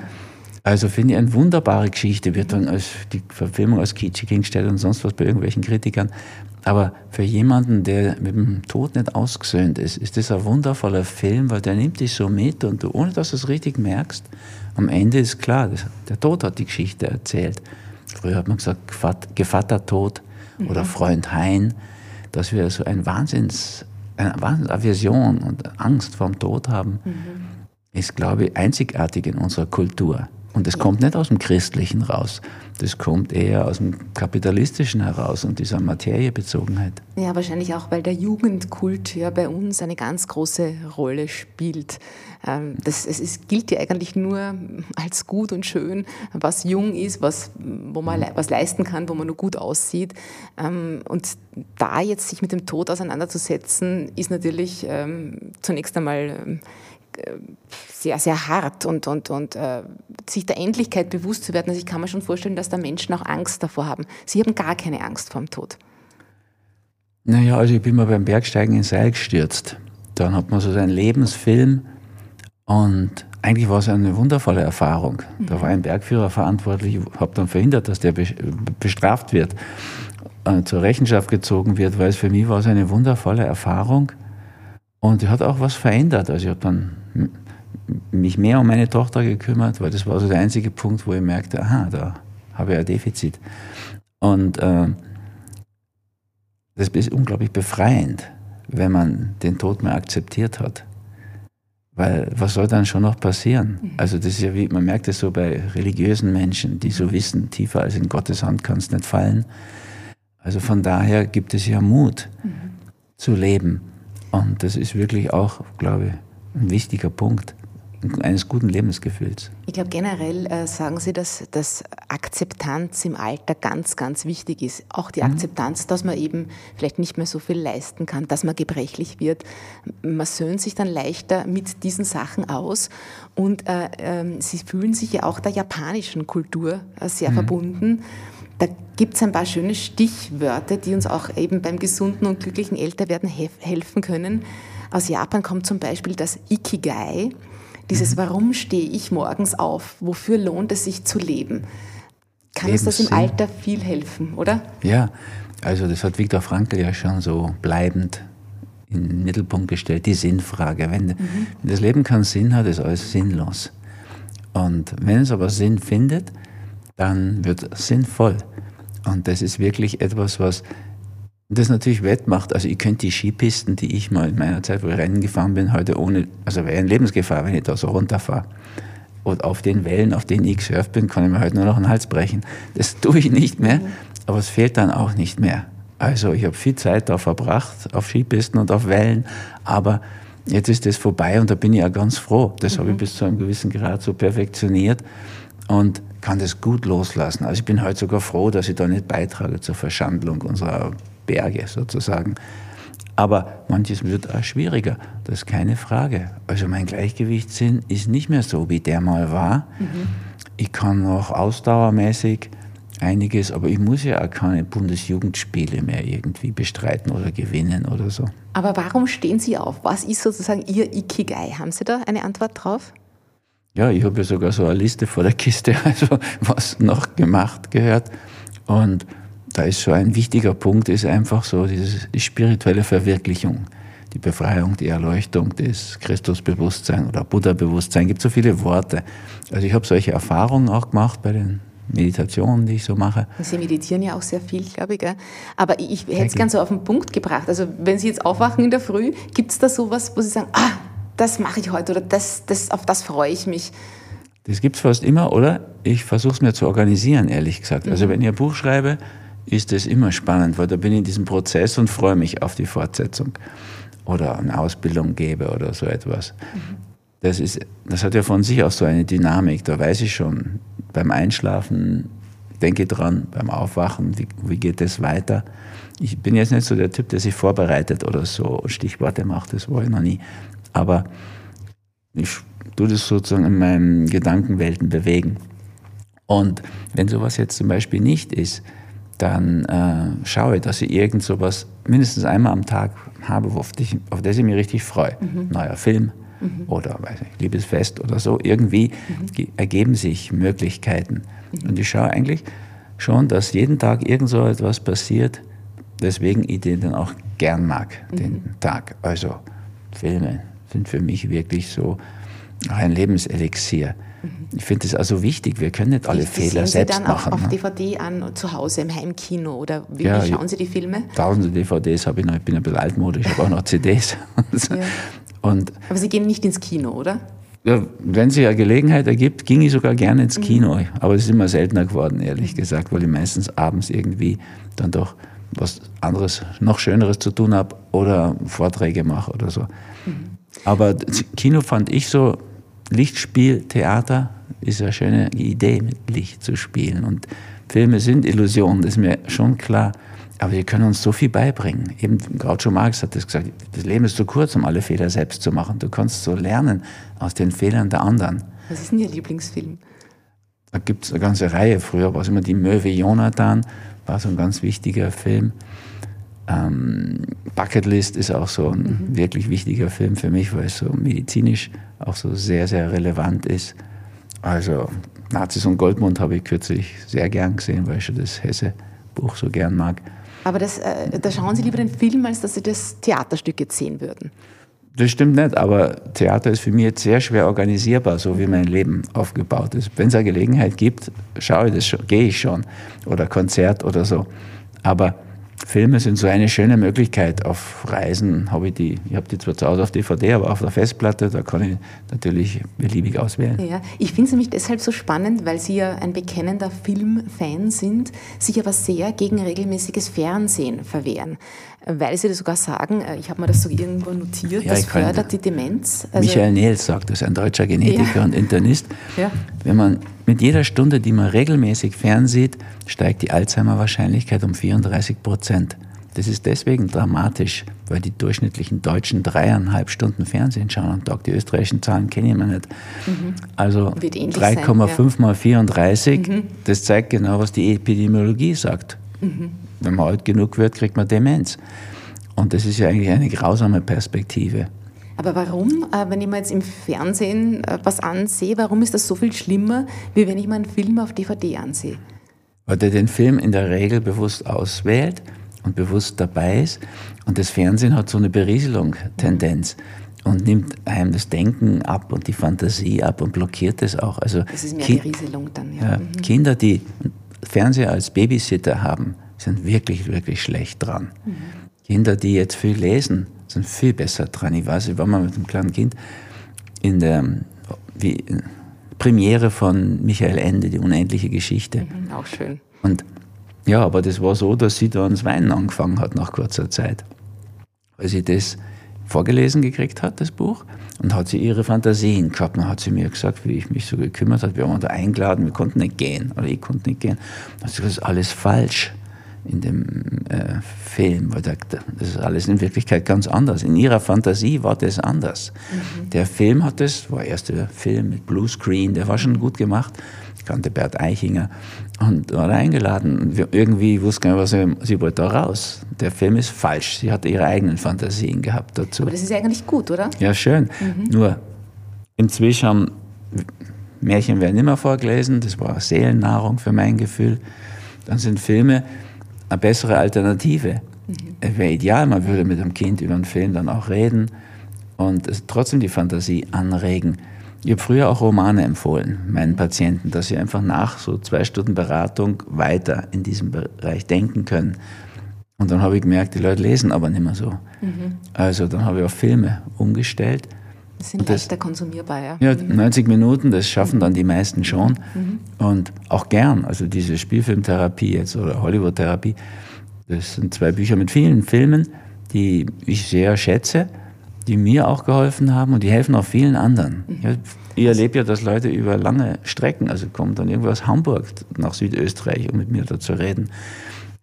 S4: Also finde ich eine wunderbare Geschichte, wird dann als die Verfilmung als kitschig hingestellt und sonst was bei irgendwelchen Kritikern. Aber für jemanden, der mit dem Tod nicht ausgesöhnt ist, ist das ein wundervoller Film, weil der nimmt dich so mit und du, ohne dass du es richtig merkst, am Ende ist klar, das, der Tod hat die Geschichte erzählt. Früher hat man gesagt, Gevatter Tod oder. Freund Hein, dass wir so ein Wahnsinns, eine Wahnsinnsaversion und Angst vor dem Tod haben, mhm. ist, glaube ich, einzigartig in unserer Kultur. Und das kommt nicht aus dem Christlichen raus, das kommt eher aus dem Kapitalistischen heraus und dieser Materiebezogenheit.
S2: Ja, wahrscheinlich auch, weil der Jugendkult ja bei uns eine ganz große Rolle spielt. Ähm, das, es ist, gilt ja eigentlich nur als gut und schön, was jung ist, was, wo man was leisten kann, wo man nur gut aussieht. Ähm, und da jetzt sich mit dem Tod auseinanderzusetzen, ist natürlich ähm, zunächst einmal sehr, sehr hart und, und, und äh, sich der Endlichkeit bewusst zu werden. Also ich kann mir schon vorstellen, dass da Menschen auch Angst davor haben. Sie haben gar keine Angst vor dem Tod.
S4: Naja, also ich bin mal beim Bergsteigen ins Seil gestürzt. Dann hat man so seinen Lebensfilm und eigentlich war es eine wundervolle Erfahrung. Da war ein Bergführer verantwortlich, ich habe dann verhindert, dass der bestraft wird, äh, zur Rechenschaft gezogen wird, weil es für mich war es eine wundervolle Erfahrung und hat auch was verändert. Also ich habe dann mich mehr um meine Tochter gekümmert, weil das war so der einzige Punkt, wo ich merkte, aha, da habe ich ein Defizit. Und äh, das ist unglaublich befreiend, wenn man den Tod mal akzeptiert hat. Weil was soll dann schon noch passieren? Mhm. Also das ist ja wie, man merkt es so bei religiösen Menschen, die so wissen, tiefer als in Gottes Hand kann es nicht fallen. Also von daher gibt es ja Mut mhm. zu leben. Und das ist wirklich auch, glaube ich, ein wichtiger Punkt eines guten Lebensgefühls.
S2: Ich glaube, generell äh, sagen Sie, dass, dass Akzeptanz im Alter ganz, ganz wichtig ist. Auch die mhm. Akzeptanz, dass man eben vielleicht nicht mehr so viel leisten kann, dass man gebrechlich wird. Man söhnt sich dann leichter mit diesen Sachen aus. Und äh, äh, Sie fühlen sich ja auch der japanischen Kultur äh, sehr mhm. verbunden. Da gibt es ein paar schöne Stichwörter, die uns auch eben beim gesunden und glücklichen Älterwerden helfen können. Aus Japan kommt zum Beispiel das Ikigai, dieses mhm. Warum stehe ich morgens auf? Wofür lohnt es sich zu leben? Kann uns das im Alter viel helfen, oder?
S4: Ja, also das hat Viktor Frankl ja schon so bleibend in den Mittelpunkt gestellt, die Sinnfrage. Wenn, mhm. wenn das Leben keinen Sinn hat, ist alles sinnlos. Und wenn es aber Sinn findet, dann wird es sinnvoll. Und das ist wirklich etwas, was das natürlich wettmacht. Also ich könnte die Skipisten, die ich mal in meiner Zeit, wo ich Rennen gefahren bin, heute ohne, also wäre in Lebensgefahr, wenn ich da so runterfahre. Und auf den Wellen, auf denen ich gesurft bin, kann ich mir heute nur noch den Hals brechen. Das (laughs) tue ich nicht mehr, aber es fehlt dann auch nicht mehr. Also ich habe viel Zeit da verbracht, auf Skipisten und auf Wellen, aber jetzt ist das vorbei und da bin ich ja ganz froh. Das mhm. habe ich mhm. bis zu einem gewissen Grad so perfektioniert und kann das gut loslassen. Also ich bin heute sogar froh, dass ich da nicht beitrage zur Verschandlung unserer Berge sozusagen. Aber manches wird auch schwieriger, das ist keine Frage. Also mein Gleichgewichtssinn ist nicht mehr so, wie der mal war. Mhm. Ich kann noch ausdauermäßig einiges, aber ich muss ja auch keine Bundesjugendspiele mehr irgendwie bestreiten oder gewinnen oder so.
S2: Aber warum stehen Sie auf? Was ist sozusagen Ihr Ikigai? Haben Sie da eine Antwort drauf?
S4: Ja, ich habe ja sogar so eine Liste vor der Kiste, (laughs) also was noch gemacht gehört. Und da ist so ein wichtiger Punkt, ist einfach so dieses, die spirituelle Verwirklichung, die Befreiung, die Erleuchtung, das Christusbewusstsein oder Buddha-Bewusstsein, gibt so viele Worte. Also ich habe solche Erfahrungen auch gemacht bei den Meditationen, die ich so mache.
S2: Sie meditieren ja auch sehr viel, glaube ich. Gell? Aber ich hätte es gerne so auf den Punkt gebracht. Also wenn Sie jetzt aufwachen in der Früh, gibt es da sowas, wo Sie sagen, ah, das mache ich heute oder das, das, auf das freue ich mich?
S4: Das gibt es fast immer, oder? Ich versuche es mir zu organisieren, ehrlich gesagt. Also mhm. wenn ich ein Buch schreibe, ist es immer spannend, weil da bin ich in diesem Prozess und freue mich auf die Fortsetzung oder eine Ausbildung gebe oder so etwas. Mhm. Das, ist, das hat ja von sich aus so eine Dynamik, da weiß ich schon, beim Einschlafen denke dran, beim Aufwachen, wie, wie geht es weiter. Ich bin jetzt nicht so der Typ, der sich vorbereitet oder so Stichworte macht, das war ich noch nie. Aber ich tue das sozusagen in meinen Gedankenwelten bewegen. Und wenn sowas jetzt zum Beispiel nicht ist, dann äh, schaue, dass ich irgend sowas mindestens einmal am Tag habe, auf, dich, auf das ich mich richtig freue. Mhm. Neuer Film mhm. oder weiß nicht, Liebesfest oder so. Irgendwie mhm. ergeben sich Möglichkeiten. Mhm. Und ich schaue eigentlich schon, dass jeden Tag irgend so etwas passiert, weswegen ich den dann auch gern mag, den mhm. Tag. Also Filme sind für mich wirklich so ein Lebenselixier. Mhm. Ich finde es also wichtig, wir können nicht alle das Fehler selbst machen.
S2: Sie dann auch auf ne? DVD an, zu Hause im Heimkino oder wie, ja, schauen Sie die Filme?
S4: Tausende DVDs habe ich noch, ich bin ein bisschen altmodisch, ich habe auch noch CDs. (laughs)
S2: ja. Und Aber Sie gehen nicht ins Kino, oder?
S4: Ja, wenn sich eine Gelegenheit ergibt, ging ich sogar gerne ins mhm. Kino. Mhm. Aber es ist immer seltener geworden, ehrlich gesagt, weil ich meistens abends irgendwie dann doch was anderes, noch Schöneres zu tun habe oder Vorträge mache oder so. Aber Kino fand ich so Lichtspiel, Theater ist eine schöne Idee, mit Licht zu spielen. Und Filme sind Illusionen, das ist mir schon klar. Aber wir können uns so viel beibringen. Eben Groucho Marx hat das gesagt, das Leben ist zu kurz, um alle Fehler selbst zu machen. Du kannst so lernen aus den Fehlern der anderen.
S2: Was ist denn Ihr Lieblingsfilm?
S4: Da gibt es eine ganze Reihe. Früher war es immer die Möwe Jonathan, war so ein ganz wichtiger Film. Ähm, Bucketlist ist auch so ein mhm. wirklich wichtiger Film für mich, weil es so medizinisch auch so sehr, sehr relevant ist. Also Nazis und Goldmund habe ich kürzlich sehr gern gesehen, weil ich schon das Hesse-Buch so gern mag.
S2: Aber das, äh, da schauen Sie lieber den Film, als dass Sie das Theaterstück jetzt sehen würden.
S4: Das stimmt nicht, aber Theater ist für mich jetzt sehr schwer organisierbar, so wie mein Leben aufgebaut ist. Wenn es eine Gelegenheit gibt, schaue ich das schon, gehe ich schon. Oder Konzert oder so. Aber Filme sind so eine schöne Möglichkeit. Auf Reisen habe ich die, ich habe die zwar zu Hause auf DVD, aber auf der Festplatte, da kann ich natürlich beliebig auswählen.
S2: Ja, ich finde es nämlich deshalb so spannend, weil Sie ja ein bekennender Filmfan sind, sich aber sehr gegen regelmäßiges Fernsehen verwehren. Weil Sie das sogar sagen, äh, ich habe mir das so irgendwo notiert, ja, das fördert die Demenz.
S4: Also Michael Nehls sagt das, ein deutscher Genetiker ja. und Internist. Ja. Wenn man mit jeder Stunde, die man regelmäßig fernsieht, steigt die Alzheimer-Wahrscheinlichkeit um 34 Prozent. Das ist deswegen dramatisch, weil die durchschnittlichen Deutschen dreieinhalb Stunden Fernsehen schauen am Tag. Die österreichischen Zahlen kenne ich mir nicht. Mhm. Also 3,5 ja. mal 34, mhm. das zeigt genau, was die Epidemiologie sagt. Mhm. Wenn man alt genug wird, kriegt man Demenz. Und das ist ja eigentlich eine grausame Perspektive.
S2: Aber warum, äh, wenn ich mir jetzt im Fernsehen äh, was ansehe, warum ist das so viel schlimmer, wie wenn ich mir einen Film auf DVD ansehe?
S4: Weil der den Film in der Regel bewusst auswählt und bewusst dabei ist. Und das Fernsehen hat so eine Berieselung-Tendenz. und nimmt einem das Denken ab und die Fantasie ab und blockiert es auch. Also
S2: das ist mehr kind, Rieselung dann,
S4: ja. ja mhm. Kinder, die Fernseher als Babysitter haben, sind wirklich, wirklich schlecht dran. Mhm. Kinder, die jetzt viel lesen, sind viel besser dran. Ich weiß, ich war mal mit einem kleinen Kind in der wie, Premiere von Michael Ende, die unendliche Geschichte.
S2: Mhm, auch schön.
S4: Und ja, aber das war so, dass sie da ans Weinen angefangen hat nach kurzer Zeit. Weil sie das vorgelesen gekriegt hat, das Buch, und hat sie ihre Fantasien gehabt. Dann hat sie mir gesagt, wie ich mich so gekümmert habe. Wir waren da eingeladen, wir konnten nicht gehen, oder ich konnte nicht gehen. Dann hat sie gesagt, das ist alles falsch in dem äh, Film, weil da, das ist alles in Wirklichkeit ganz anders. In ihrer Fantasie war das anders. Mhm. Der Film hat das, war der erste Film mit Bluescreen, der war schon gut gemacht. Ich kannte Bert Eichinger und war eingeladen. Wir, irgendwie wusste gar nicht, was sie, sie wollte da raus. Der Film ist falsch. Sie hatte ihre eigenen Fantasien gehabt dazu.
S2: Aber das ist eigentlich gut, oder?
S4: Ja, schön. Mhm. Nur inzwischen haben Märchen werden immer vorgelesen, das war Seelennahrung für mein Gefühl. Dann sind Filme, eine bessere Alternative. Mhm. Wäre ideal, man würde mit dem Kind über einen Film dann auch reden und trotzdem die Fantasie anregen. Ich habe früher auch Romane empfohlen, meinen Patienten, dass sie einfach nach so zwei Stunden Beratung weiter in diesem Bereich denken können. Und dann habe ich gemerkt, die Leute lesen aber nicht mehr so. Mhm. Also dann habe ich auf Filme umgestellt.
S2: Das sind leichter konsumierbar, ja.
S4: Ja, 90 mhm. Minuten, das schaffen dann die meisten schon. Mhm. Und auch gern. Also diese Spielfilmtherapie jetzt oder Hollywood-Therapie, das sind zwei Bücher mit vielen Filmen, die ich sehr schätze, die mir auch geholfen haben und die helfen auch vielen anderen. Mhm. Ich erlebe ja, dass Leute über lange Strecken, also kommen dann irgendwo aus Hamburg nach Südösterreich, um mit mir da zu reden.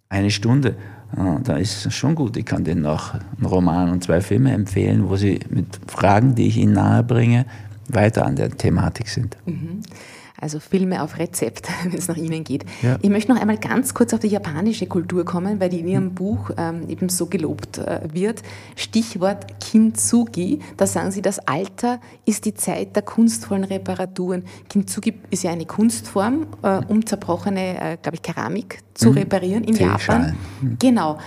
S4: Eine Stunde ja, da ist schon gut. Ich kann denen noch einen Roman und zwei Filme empfehlen, wo sie mit Fragen, die ich ihnen nahebringe, weiter an der Thematik sind.
S2: Mhm. Also Filme auf Rezept, (laughs) wenn es nach Ihnen geht. Ja. Ich möchte noch einmal ganz kurz auf die japanische Kultur kommen, weil die in Ihrem mhm. Buch ähm, eben so gelobt äh, wird. Stichwort Kintsugi. Da sagen Sie, das Alter ist die Zeit der kunstvollen Reparaturen. Kintsugi ist ja eine Kunstform, äh, um zerbrochene, äh, glaube ich, Keramik zu mhm. reparieren in Japan. Mhm. Genau.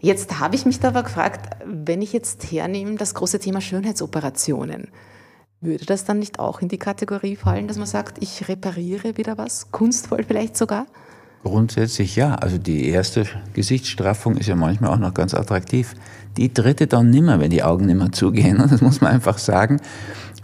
S2: Jetzt habe ich mich da aber gefragt, wenn ich jetzt hernehme, das große Thema Schönheitsoperationen. Würde das dann nicht auch in die Kategorie fallen, dass man sagt, ich repariere wieder was, kunstvoll vielleicht sogar?
S4: Grundsätzlich ja. Also die erste Gesichtsstraffung ist ja manchmal auch noch ganz attraktiv. Die dritte dann nimmer, wenn die Augen nimmer zugehen. (laughs) Das muss man einfach sagen.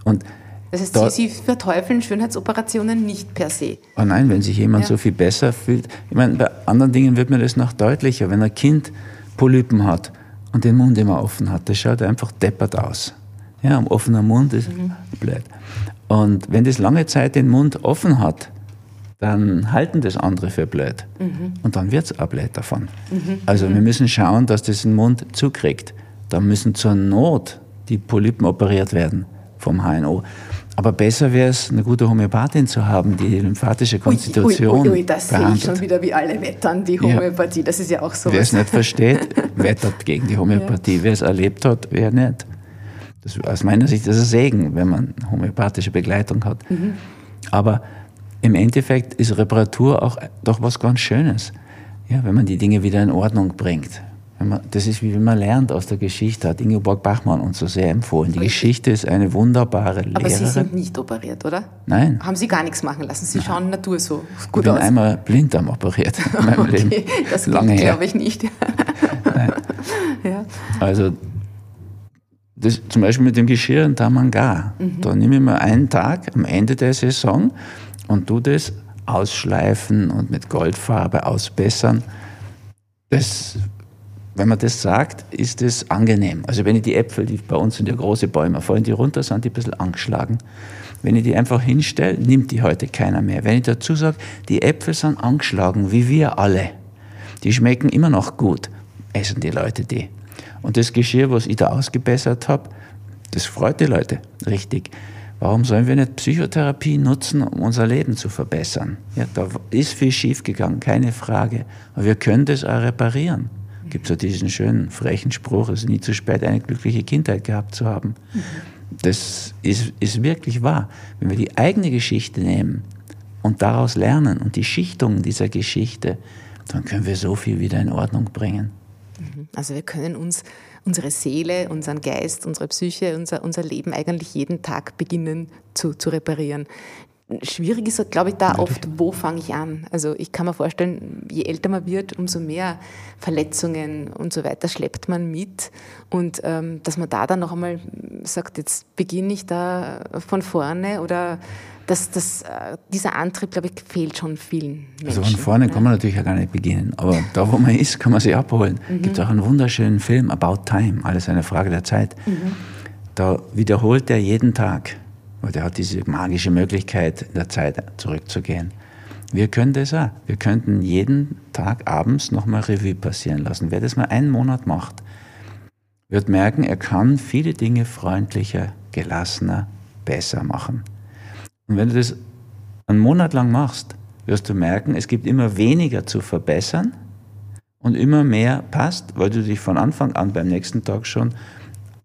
S4: Und
S2: das heißt, da, Sie, Sie verteufeln Schönheitsoperationen nicht per se.
S4: Oh nein, wenn sich jemand ja. so viel besser fühlt. Ich meine, bei anderen Dingen wird mir das noch deutlicher. Wenn ein Kind Polypen hat und den Mund immer offen hat, das schaut einfach deppert aus. Ja, ein offener Mund ist mhm. blöd. Und wenn das lange Zeit den Mund offen hat, dann halten das andere für blöd. Mhm. Und dann wird es auch blöd davon. Mhm. Also wir müssen schauen, dass das den Mund zukriegt. Da müssen zur Not die Polypen operiert werden vom HNO. Aber besser wäre es, eine gute Homöopathin zu haben, die lymphatische Konstitution ui, ui, ui,
S2: das behandelt. sehe ich schon wieder, wie alle wettern, die Homöopathie. Ja. Das ist ja auch so.
S4: Wer es nicht versteht, wettert gegen die (laughs) Homöopathie. Ja. Wer es erlebt hat, wer nicht. Das, aus meiner Sicht ist es Segen, wenn man homöopathische Begleitung hat. Mhm. Aber im Endeffekt ist Reparatur auch doch was ganz Schönes. Ja, wenn man die Dinge wieder in Ordnung bringt. Man, das ist wie wenn man lernt aus der Geschichte, hat Ingeborg Bachmann uns so sehr empfohlen. Die Geschichte ist eine wunderbare Lehrerin. Aber
S2: Sie sind nicht operiert, oder?
S4: Nein.
S2: Haben Sie gar nichts machen lassen? Sie Nein. schauen Natur so gut
S4: ich bin
S2: aus.
S4: einmal Blinddarm operiert in meinem (laughs) okay, Leben.
S2: Das glaube ich nicht. (laughs)
S4: Nein. (laughs) Ja. Also das, zum Beispiel mit dem Geschirr in Tamanga. Mhm. Da nehme ich mir einen Tag am Ende der Saison und tu das ausschleifen und mit Goldfarbe ausbessern. Das, wenn man das sagt, ist das angenehm. Also wenn ich die Äpfel, die bei uns sind ja große Bäume, fallen die runter, sind die ein bisschen angeschlagen. Wenn ich die einfach hinstelle, nimmt die heute keiner mehr. Wenn ich dazu sage, die Äpfel sind angeschlagen, wie wir alle, die schmecken immer noch gut, essen die Leute die. Und das Geschirr, was ich da ausgebessert habe, das freut die Leute richtig. Warum sollen wir nicht Psychotherapie nutzen, um unser Leben zu verbessern? Ja, da ist viel schiefgegangen, keine Frage. Aber wir können das auch reparieren. Gibt es ja diesen schönen, frechen Spruch, es ist nie zu spät, eine glückliche Kindheit gehabt zu haben. Das ist, ist wirklich wahr. Wenn wir die eigene Geschichte nehmen und daraus lernen und die Schichtungen dieser Geschichte, dann können wir so viel wieder in Ordnung bringen.
S2: Mhm. Also wir können uns unsere Seele, unseren Geist, unsere Psyche, unser, unser Leben eigentlich jeden Tag beginnen zu, zu reparieren. Schwierig ist, glaube ich, da oft, wo fange ich an? Also ich kann mir vorstellen, je älter man wird, umso mehr Verletzungen und so weiter schleppt man mit. Und ähm, dass man da dann noch einmal sagt, jetzt beginne ich da von vorne oder das, das, äh, dieser Antrieb, glaube ich, fehlt schon vielen Menschen.
S4: Also von vorne ja. kann man natürlich ja gar nicht beginnen, aber da, wo man ist, kann man sich abholen. Mhm. Gibt auch einen wunderschönen Film, About Time, alles eine Frage der Zeit. Mhm. Da wiederholt er jeden Tag, weil er hat diese magische Möglichkeit, in der Zeit zurückzugehen. Wir können das auch. Wir könnten jeden Tag abends nochmal Revue passieren lassen. Wer das mal einen Monat macht, wird merken, er kann viele Dinge freundlicher, gelassener, besser machen. Und wenn du das einen Monat lang machst, wirst du merken, es gibt immer weniger zu verbessern und immer mehr passt, weil du dich von Anfang an beim nächsten Tag schon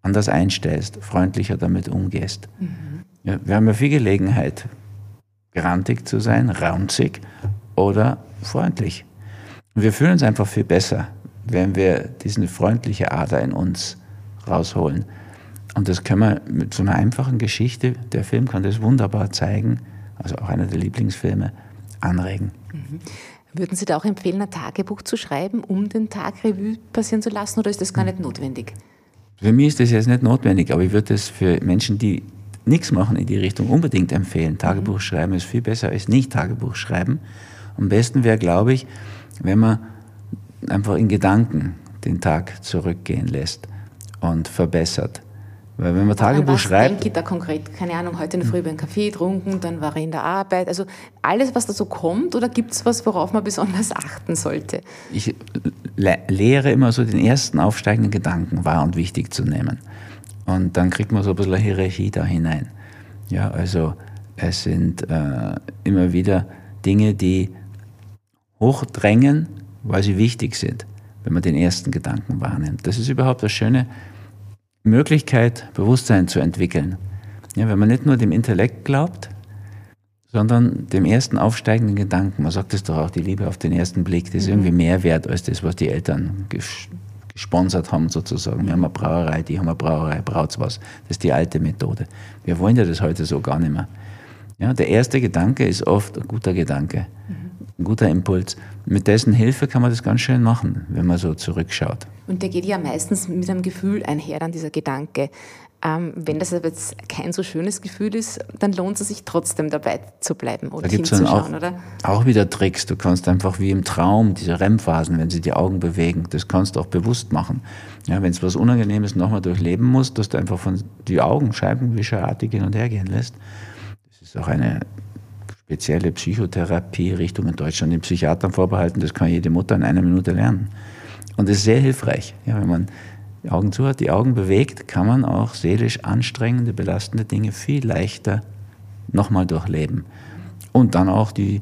S4: anders einstellst, freundlicher damit umgehst. Mhm. Ja, wir haben ja viel Gelegenheit, grantig zu sein, raunzig oder freundlich. Und wir fühlen uns einfach viel besser, wenn wir diese freundliche Ader in uns rausholen. Und das können wir mit so einer einfachen Geschichte, der Film kann das wunderbar zeigen, also auch einer der Lieblingsfilme, anregen. Mhm.
S2: Würden Sie da auch empfehlen, ein Tagebuch zu schreiben, um den Tag Revue passieren zu lassen, oder ist das gar nicht notwendig?
S4: Für mich ist das jetzt nicht notwendig, aber ich würde das für Menschen, die nichts machen in die Richtung, unbedingt empfehlen. Tagebuch mhm. schreiben ist viel besser als nicht Tagebuch schreiben. Am besten wäre, glaube ich, wenn man einfach in Gedanken den Tag zurückgehen lässt und verbessert. Weil wenn man Tagebuch schreibt.
S2: Denke ich da konkret? Keine Ahnung, heute in der Früh einen Kaffee getrunken, dann war ich in der Arbeit. Also alles, was da so kommt, oder gibt es was, worauf man besonders achten sollte?
S4: Ich lehre immer so den ersten aufsteigenden Gedanken wahr und wichtig zu nehmen. Und dann kriegt man so ein bisschen eine Hierarchie da hinein. Ja, also es sind äh, immer wieder Dinge, die hochdrängen, weil sie wichtig sind, wenn man den ersten Gedanken wahrnimmt. Das ist überhaupt das Schöne Möglichkeit, Bewusstsein zu entwickeln. Ja, wenn man nicht nur dem Intellekt glaubt, sondern dem ersten aufsteigenden Gedanken. Man sagt es doch auch, die Liebe auf den ersten Blick, das ist mhm. irgendwie mehr wert als das, was die Eltern gesponsert haben sozusagen. Wir haben eine Brauerei, die haben eine Brauerei, braut's was. Das ist die alte Methode. Wir wollen ja das heute so gar nicht mehr. Ja, der erste Gedanke ist oft ein guter Gedanke, mhm. Ein guter Impuls. Mit dessen Hilfe kann man das ganz schön machen, wenn man so zurückschaut.
S2: Und der geht ja meistens mit einem Gefühl einher, dann dieser Gedanke. Ähm, wenn das aber jetzt kein so schönes Gefühl ist, dann lohnt es sich trotzdem dabei zu bleiben oder da hinzuschauen,
S4: auch, oder? Auch wieder Tricks. Du kannst einfach wie im Traum, diese REM-Phasen, wenn sie die Augen bewegen, das kannst du auch bewusst machen. Ja, wenn es was Unangenehmes nochmal durchleben musst, dass du einfach von die Augen scheibenwischerartig hin und her gehen lässt. Das ist auch eine spezielle Psychotherapie-Richtung in Deutschland den Psychiatern vorbehalten. Das kann jede Mutter in einer Minute lernen. Und das ist sehr hilfreich. Ja, wenn man die Augen zu hat, die Augen bewegt, kann man auch seelisch anstrengende, belastende Dinge viel leichter nochmal durchleben. Und dann auch die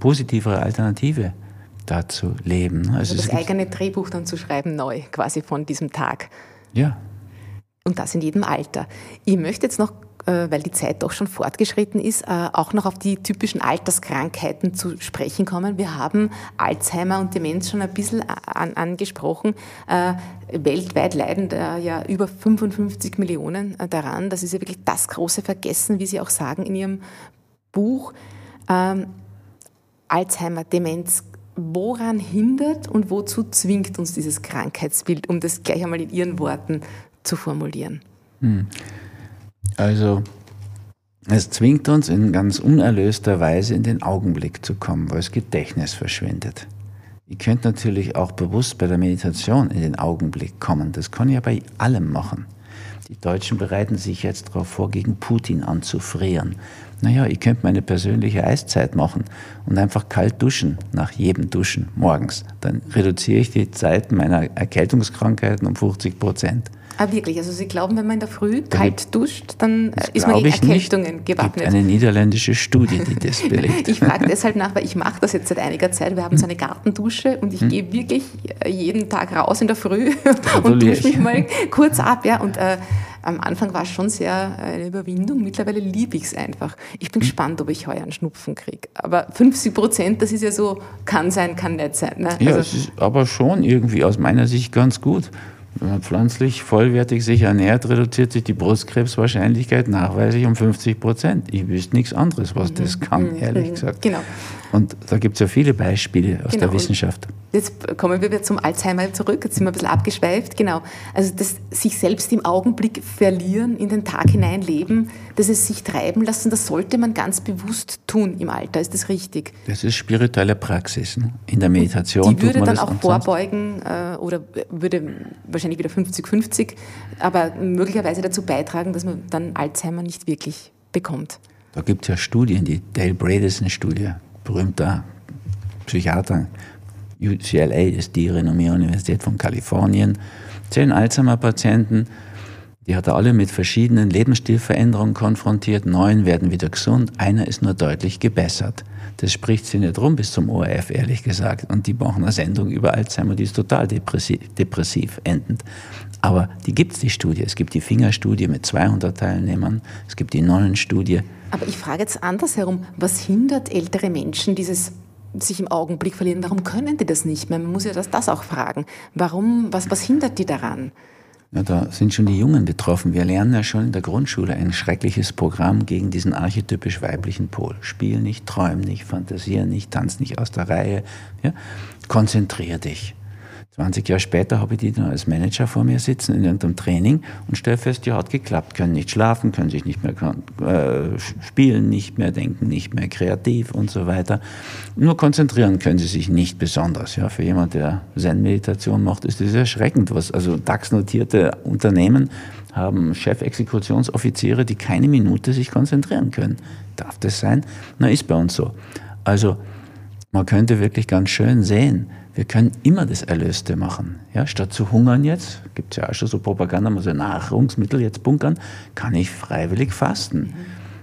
S4: positivere Alternative dazu leben.
S2: Also, also das eigene Drehbuch dann zu schreiben, neu, quasi von diesem Tag.
S4: Ja.
S2: Und das in jedem Alter. Ich möchte jetzt noch weil die Zeit doch schon fortgeschritten ist, äh, auch noch auf die typischen Alterskrankheiten zu sprechen kommen. Wir haben Alzheimer und Demenz schon ein bisschen an, angesprochen. Äh, weltweit leiden ja über 55 Millionen daran. Das ist ja wirklich das große Vergessen, wie Sie auch sagen in Ihrem Buch. Ähm, Alzheimer, Demenz, woran hindert und wozu zwingt uns dieses Krankheitsbild, um das gleich einmal in Ihren Worten zu formulieren? Hm.
S4: Also es zwingt uns in ganz unerlöster Weise in den Augenblick zu kommen, weil das Gedächtnis verschwindet. Ihr könnt natürlich auch bewusst bei der Meditation in den Augenblick kommen. Das kann ja bei allem machen. Die Deutschen bereiten sich jetzt darauf vor, gegen Putin anzufrieren. Naja, ich könnte meine persönliche Eiszeit machen und einfach kalt duschen nach jedem Duschen morgens. Dann reduziere ich die Zeit meiner Erkältungskrankheiten um 50 Prozent.
S2: Ah, wirklich? Also Sie glauben, wenn man in der Früh kalt duscht, dann äh, ist man gegen Erkältungen nicht. gewappnet?
S4: Es gibt eine niederländische Studie, die das (laughs) belegt.
S2: ich frage deshalb nach, weil ich mache das jetzt seit einiger Zeit. Wir haben so eine Gartendusche und ich hm. gehe wirklich äh, jeden Tag raus in der Früh (laughs) und dusche mich mal kurz ab. Ja, und äh, am Anfang war es schon sehr eine Überwindung. Mittlerweile liebe ich es einfach. Ich bin hm. gespannt, ob ich heuer einen Schnupfen kriege. Aber 50 Prozent, das ist ja so, kann sein, kann nicht sein. Ne?
S4: Ja, also, es ist aber schon irgendwie aus meiner Sicht ganz gut. Wenn man pflanzlich vollwertig sich ernährt, reduziert sich die Brustkrebswahrscheinlichkeit nachweislich um 50 Prozent. Ich wüsste nichts anderes, was das mhm. kann, mhm. ehrlich gesagt. Genau. Und da gibt es ja viele Beispiele aus genau. der Wissenschaft.
S2: Jetzt kommen wir wieder zum Alzheimer zurück, jetzt sind wir ein bisschen abgeschweift. Genau. Also das sich selbst im Augenblick verlieren, in den Tag hinein leben, das es sich treiben lassen, das sollte man ganz bewusst tun im Alter. Ist das richtig?
S4: Das ist spirituelle Praxis. Ne? In der Meditation.
S2: Die würde dann auch vorbeugen äh, oder würde wahrscheinlich wieder 50-50, aber möglicherweise dazu beitragen, dass man dann Alzheimer nicht wirklich bekommt.
S4: Da gibt es ja Studien, die Dale Bredesen-Studie, berühmter Psychiater, UCLA ist die renommierte Universität von Kalifornien, zehn Alzheimer-Patienten, die hat er alle mit verschiedenen Lebensstilveränderungen konfrontiert. Neun werden wieder gesund, einer ist nur deutlich gebessert. Das spricht sie nicht rum bis zum ORF, ehrlich gesagt. Und die machen eine Sendung über Alzheimer, die ist total depressiv, depressiv endend. Aber die gibt es, die Studie. Es gibt die Fingerstudie mit 200 Teilnehmern, es gibt die Nonnenstudie.
S2: Aber ich frage jetzt andersherum, was hindert ältere Menschen dieses sich im Augenblick verlieren? Warum können die das nicht mehr? Man muss ja das, das auch fragen. Warum, was, was hindert die daran?
S4: Ja, da sind schon die Jungen betroffen. Wir lernen ja schon in der Grundschule ein schreckliches Programm gegen diesen archetypisch weiblichen Pol. Spiel nicht, träum nicht, fantasier nicht, tanz nicht aus der Reihe. Ja? Konzentrier dich. 20 Jahre später habe ich die dann als Manager vor mir sitzen in irgendeinem Training und stelle fest, ja, hat geklappt, können nicht schlafen, können sich nicht mehr äh, spielen, nicht mehr denken, nicht mehr kreativ und so weiter. Nur konzentrieren können sie sich nicht besonders. Ja, für jemand, der Zen-Meditation macht, ist das erschreckend. Was, also DAX-notierte Unternehmen haben Chefexekutionsoffiziere, die keine Minute sich konzentrieren können. Darf das sein? Na, ist bei uns so. Also, man könnte wirklich ganz schön sehen, wir können immer das Erlöste machen. Ja, statt zu hungern jetzt, gibt es ja auch schon so Propaganda, muss ja Nahrungsmittel jetzt bunkern, kann ich freiwillig fasten. Mhm.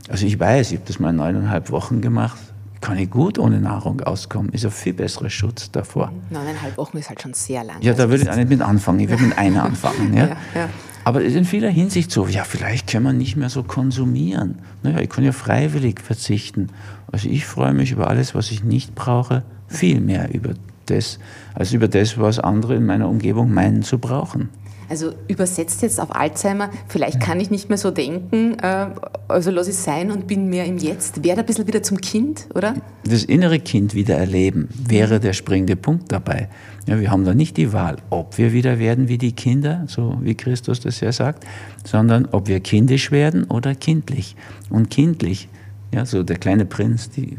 S4: Also ich weiß, ich habe das mal neuneinhalb Wochen gemacht, kann ich gut ohne Nahrung auskommen. Ist ein viel besserer Schutz davor.
S2: Neuneinhalb Wochen ist halt schon sehr lang.
S4: Ja, da würde ich auch nicht mit anfangen. Ich würde mit einer (laughs) anfangen. Ja? ja, ja. Aber es ist in vieler Hinsicht so, ja, vielleicht kann man nicht mehr so konsumieren. Naja, ich kann ja freiwillig verzichten. Also ich freue mich über alles, was ich nicht brauche, viel mehr über das, als über das, was andere in meiner Umgebung meinen zu brauchen.
S2: Also übersetzt jetzt auf Alzheimer, vielleicht kann ich nicht mehr so denken, äh, also lass es sein und bin mehr im Jetzt. Wäre ein bisschen wieder zum Kind, oder?
S4: Das innere Kind wieder erleben, wäre der springende Punkt dabei. Ja, wir haben da nicht die Wahl, ob wir wieder werden wie die Kinder, so wie Christus das ja sagt, sondern ob wir kindisch werden oder kindlich. Und kindlich, ja, so der kleine Prinz, die,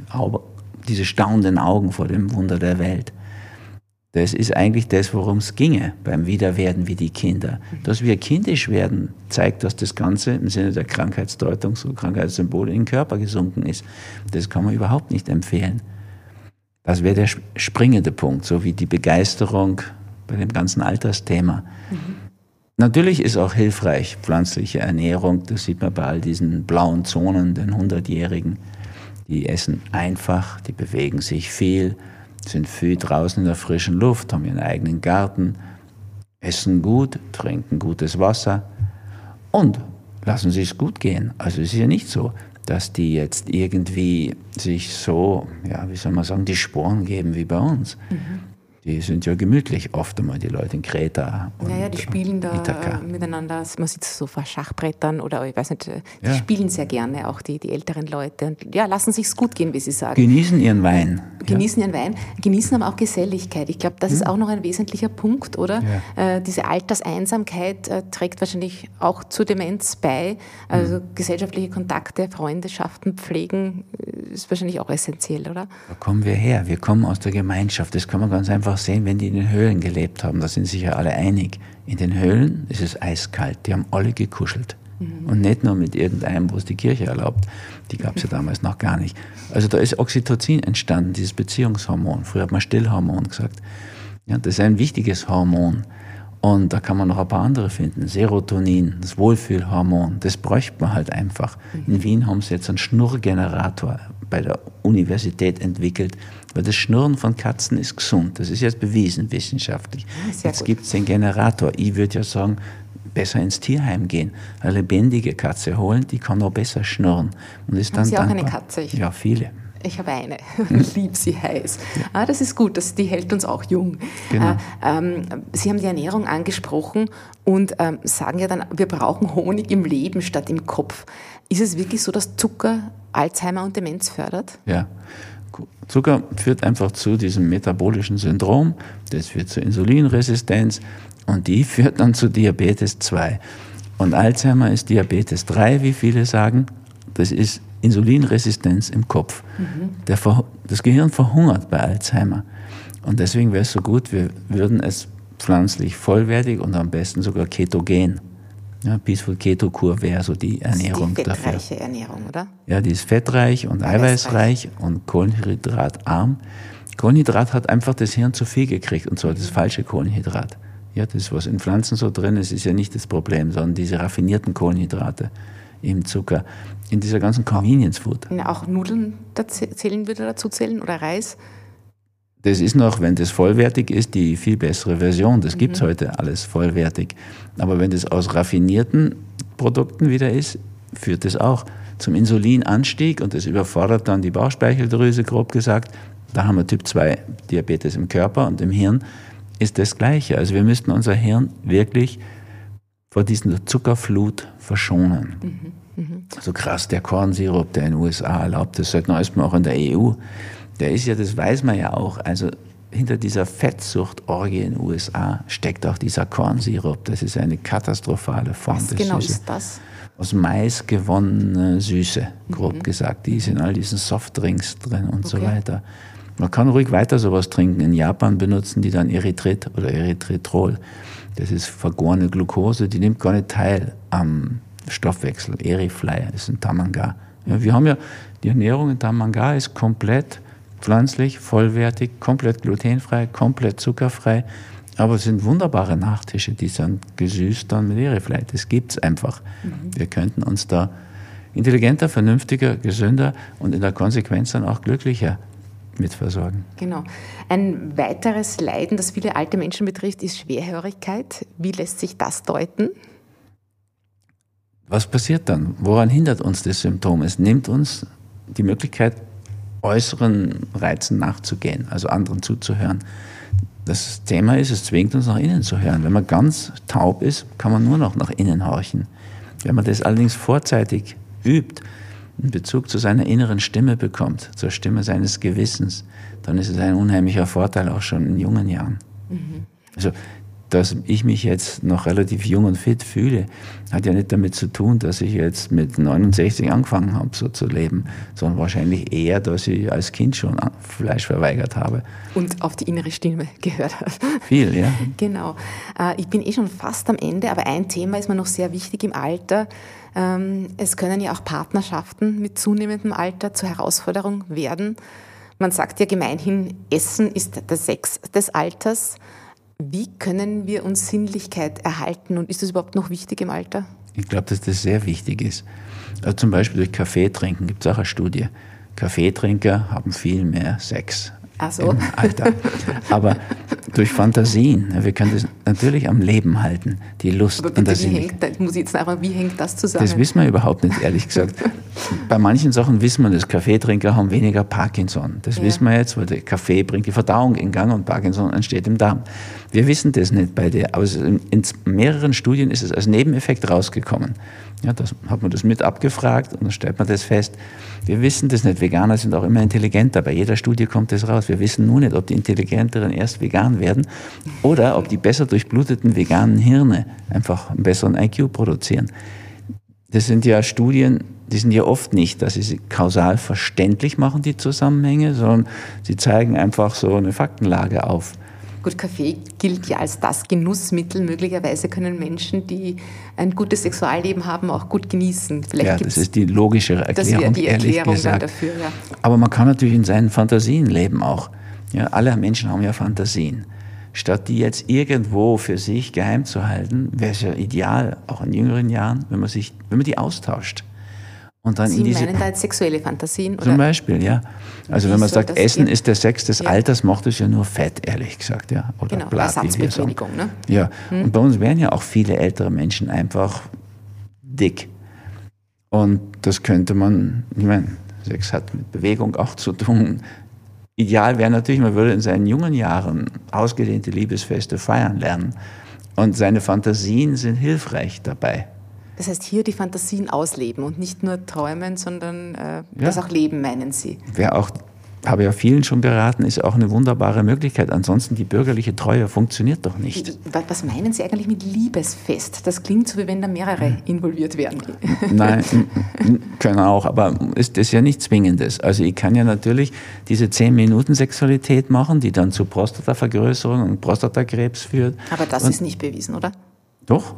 S4: diese staunenden Augen vor dem Wunder der Welt. Das ist eigentlich das, worum es ginge beim Wiederwerden wie die Kinder. Dass wir kindisch werden, zeigt, dass das Ganze im Sinne der Krankheitsdeutung, so Krankheitssymbole, in den Körper gesunken ist. Das kann man überhaupt nicht empfehlen. Das wäre der springende Punkt, so wie die Begeisterung bei dem ganzen Altersthema. Mhm. Natürlich ist auch hilfreich pflanzliche Ernährung, das sieht man bei all diesen blauen Zonen, den 100-Jährigen. Die essen einfach, die bewegen sich viel, sind viel draußen in der frischen Luft, haben ihren eigenen Garten, essen gut, trinken gutes Wasser und lassen sich es gut gehen. Also es ist ja nicht so, dass die jetzt irgendwie sich so, ja, wie soll man sagen, die Sporen geben wie bei uns. Mhm die sind ja gemütlich oft einmal, die Leute in Kreta.
S2: Und ja, ja, die spielen da Ithaka. miteinander, man sitzt so vor Schachbrettern oder ich weiß nicht, die ja. spielen sehr gerne, auch die, die älteren Leute. Und ja, lassen sich's gut gehen, wie sie sagen.
S4: Genießen ihren Wein.
S2: Genießen ja. ihren Wein, genießen aber auch Geselligkeit. Ich glaube, das hm. ist auch noch ein wesentlicher Punkt, oder? Ja. Äh, diese Alterseinsamkeit äh, trägt wahrscheinlich auch zur Demenz bei. Also hm. gesellschaftliche Kontakte, Freundschaften pflegen äh, ist wahrscheinlich auch essentiell, oder?
S4: Da kommen wir her. Wir kommen aus der Gemeinschaft. Das kann man ganz einfach einfach sehen, wenn die in den Höhlen gelebt haben, da sind sich ja alle einig. In den Höhlen ist es eiskalt, die haben alle gekuschelt. Mhm. Und nicht nur mit irgendeinem, wo es die Kirche erlaubt. Die gab es ja damals noch gar nicht. Also da ist Oxytocin entstanden, dieses Beziehungshormon. Früher hat man Stillhormon gesagt. Ja, das ist ein wichtiges Hormon. Und da kann man noch ein paar andere finden. Serotonin, das Wohlfühlhormon, das bräuchte man halt einfach. Mhm. In Wien haben sie jetzt einen Schnurrgenerator bei der Universität entwickelt, weil das Schnurren von Katzen ist gesund. Das ist jetzt bewiesen wissenschaftlich. Ah, jetzt gibt es den Generator. Ich würde ja sagen, besser ins Tierheim gehen, eine lebendige Katze holen, die kann noch besser schnurren.
S2: Und ist Haben dann Sie auch dankbar. eine Katze?
S4: Ich ja, viele.
S2: Ich habe eine, hm. (laughs) lieb sie heiß. Ah, das ist gut, das, die hält uns auch jung. Genau. Äh, ähm, sie haben die Ernährung angesprochen und ähm, sagen ja dann, wir brauchen Honig im Leben statt im Kopf. Ist es wirklich so, dass Zucker Alzheimer und Demenz fördert?
S4: Ja. Zucker führt einfach zu diesem metabolischen Syndrom, das führt zur Insulinresistenz und die (laughs) führt dann zu Diabetes 2. Und Alzheimer ist Diabetes 3, wie viele sagen. Das ist Insulinresistenz im Kopf. Mhm. Das Gehirn verhungert bei Alzheimer. Und deswegen wäre es so gut, wir würden es pflanzlich vollwertig und am besten sogar ketogen. Ja, Peaceful Keto Kur wäre so die Ernährung
S2: das ist die fettreiche dafür. Ernährung, oder?
S4: Ja, die ist fettreich und eiweißreich und kohlenhydratarm. Kohlenhydrat hat einfach das Hirn zu viel gekriegt und zwar das falsche Kohlenhydrat. Ja, das, was in Pflanzen so drin ist, ist ja nicht das Problem, sondern diese raffinierten Kohlenhydrate im Zucker, in dieser ganzen Convenience Food.
S2: Auch Nudeln zählen würde dazu zählen oder Reis?
S4: Das ist noch, wenn das vollwertig ist, die viel bessere Version. Das mhm. gibt es heute alles vollwertig. Aber wenn das aus raffinierten Produkten wieder ist, führt das auch zum Insulinanstieg und das überfordert dann die Bauchspeicheldrüse, grob gesagt. Da haben wir Typ 2 Diabetes im Körper und im Hirn ist das Gleiche. Also wir müssten unser Hirn wirklich vor dieser Zuckerflut verschonen. Mhm. Mhm. So krass, der Kornsirup, der in den USA erlaubt ist, seit neuestem auch in der EU, der ist ja, das weiß man ja auch, also hinter dieser Fettsuchtorgie in den USA steckt auch dieser Kornsirup. Das ist eine katastrophale Form
S2: Was
S4: des
S2: genau Süße. ist das?
S4: Aus Mais gewonnene Süße, grob mhm. gesagt. Die ist in all diesen Softdrinks drin und okay. so weiter. Man kann ruhig weiter sowas trinken. In Japan benutzen die dann Erythrit oder Erythritrol. Das ist vergorene Glucose, die nimmt gar nicht teil am Stoffwechsel. Erifly ist ein Tamanga. Ja, wir haben ja, die Ernährung in Tamanga ist komplett pflanzlich, vollwertig, komplett glutenfrei, komplett zuckerfrei. Aber es sind wunderbare Nachtische, die sind gesüßt dann mit Erifly. Das gibt es einfach. Mhm. Wir könnten uns da intelligenter, vernünftiger, gesünder und in der Konsequenz dann auch glücklicher mitversorgen.
S2: Genau. Ein weiteres Leiden, das viele alte Menschen betrifft, ist Schwerhörigkeit. Wie lässt sich das deuten?
S4: Was passiert dann? Woran hindert uns das Symptom? Es nimmt uns die Möglichkeit, äußeren Reizen nachzugehen, also anderen zuzuhören. Das Thema ist, es zwingt uns nach innen zu hören. Wenn man ganz taub ist, kann man nur noch nach innen horchen. Wenn man das allerdings vorzeitig übt, einen Bezug zu seiner inneren Stimme bekommt, zur Stimme seines Gewissens, dann ist es ein unheimlicher Vorteil auch schon in jungen Jahren. Mhm. Also dass ich mich jetzt noch relativ jung und fit fühle, hat ja nicht damit zu tun, dass ich jetzt mit 69 angefangen habe, so zu leben, sondern wahrscheinlich eher, dass ich als Kind schon Fleisch verweigert habe.
S2: Und auf die innere Stimme (laughs) gehört habe.
S4: Viel, ja.
S2: Genau. Äh, ich bin eh schon fast am Ende, aber ein Thema ist mir noch sehr wichtig im Alter. Ähm, es können ja auch Partnerschaften mit zunehmendem Alter zur Herausforderung werden. Man sagt ja gemeinhin, Essen ist der Sex des Alters. Wie können wir uns Sinnlichkeit erhalten und ist das überhaupt noch wichtig im Alter?
S4: Ich glaube, dass das sehr wichtig ist. Also zum Beispiel durch Kaffee trinken gibt es auch eine Studie. Kaffeetrinker haben viel mehr Sex
S2: Ach so.
S4: im Alter. (laughs) Aber durch Fantasien. Wir können das natürlich am Leben halten, die Lust
S2: Aber bitte, wie hängt, muss ich jetzt einfach, wie hängt das zusammen?
S4: Das wissen wir überhaupt nicht, ehrlich gesagt. (laughs) Bei manchen Sachen wissen wir, dass Kaffeetrinker haben weniger Parkinson. Das ja. wissen wir jetzt, weil der Kaffee bringt die Verdauung in Gang und Parkinson entsteht im Darm. Wir wissen das nicht bei der, aber in mehreren Studien ist es als Nebeneffekt rausgekommen. Ja, das hat man das mit abgefragt und dann stellt man das fest. Wir wissen das nicht. Veganer sind auch immer intelligenter. Bei jeder Studie kommt das raus. Wir wissen nur nicht, ob die Intelligenteren erst vegan werden oder ob die besser durchbluteten veganen Hirne einfach einen besseren IQ produzieren. Das sind ja Studien, die sind ja oft nicht, dass sie sie kausal verständlich machen, die Zusammenhänge, sondern sie zeigen einfach so eine Faktenlage auf.
S2: Gut, Kaffee gilt ja als das Genussmittel. Möglicherweise können Menschen, die ein gutes Sexualleben haben, auch gut genießen.
S4: Vielleicht ja, das ist die logische Erklärung, das die Erklärung gesagt. dafür. Ja. Aber man kann natürlich in seinen Fantasien leben auch. Ja, alle Menschen haben ja Fantasien. Statt die jetzt irgendwo für sich geheim zu halten, wäre es ja ideal, auch in jüngeren Jahren, wenn man, sich, wenn man die austauscht Und dann
S2: Sie
S4: in diese,
S2: meinen da jetzt sexuelle Fantasien? Oder?
S4: zum Beispiel, ja. Also wenn man sagt, Essen ist der Sex des
S2: Ja.
S4: Alters, macht es ja nur Fett, ehrlich gesagt, ja. Oder
S2: Genau,
S4: Blatt, wie wir sagen.
S2: Ersatzbefriedigung, ne?
S4: Ja, und bei uns wären ja auch viele ältere Menschen einfach dick. Und das könnte man, ich meine, Sex hat mit Bewegung auch zu tun. Ideal wäre natürlich, man würde in seinen jungen Jahren ausgedehnte Liebesfeste feiern lernen. Und seine Fantasien sind hilfreich dabei.
S2: Das heißt, hier die Fantasien ausleben und nicht nur träumen, sondern äh, das auch leben, meinen Sie.
S4: Wäre auch, habe ja vielen schon beraten, ist auch eine wunderbare Möglichkeit. Ansonsten die bürgerliche Treue funktioniert doch nicht.
S2: Wa- Was meinen Sie eigentlich mit Liebesfest? Das klingt so, wie wenn da mehrere involviert wären.
S4: Nein, können auch, aber ist das ja nicht Zwingendes. Also ich kann ja natürlich diese 10 Minuten Sexualität machen, die dann zu Prostatavergrößerung und Prostatakrebs führt.
S2: Aber das
S4: Und-
S2: ist nicht bewiesen, oder?
S4: Doch.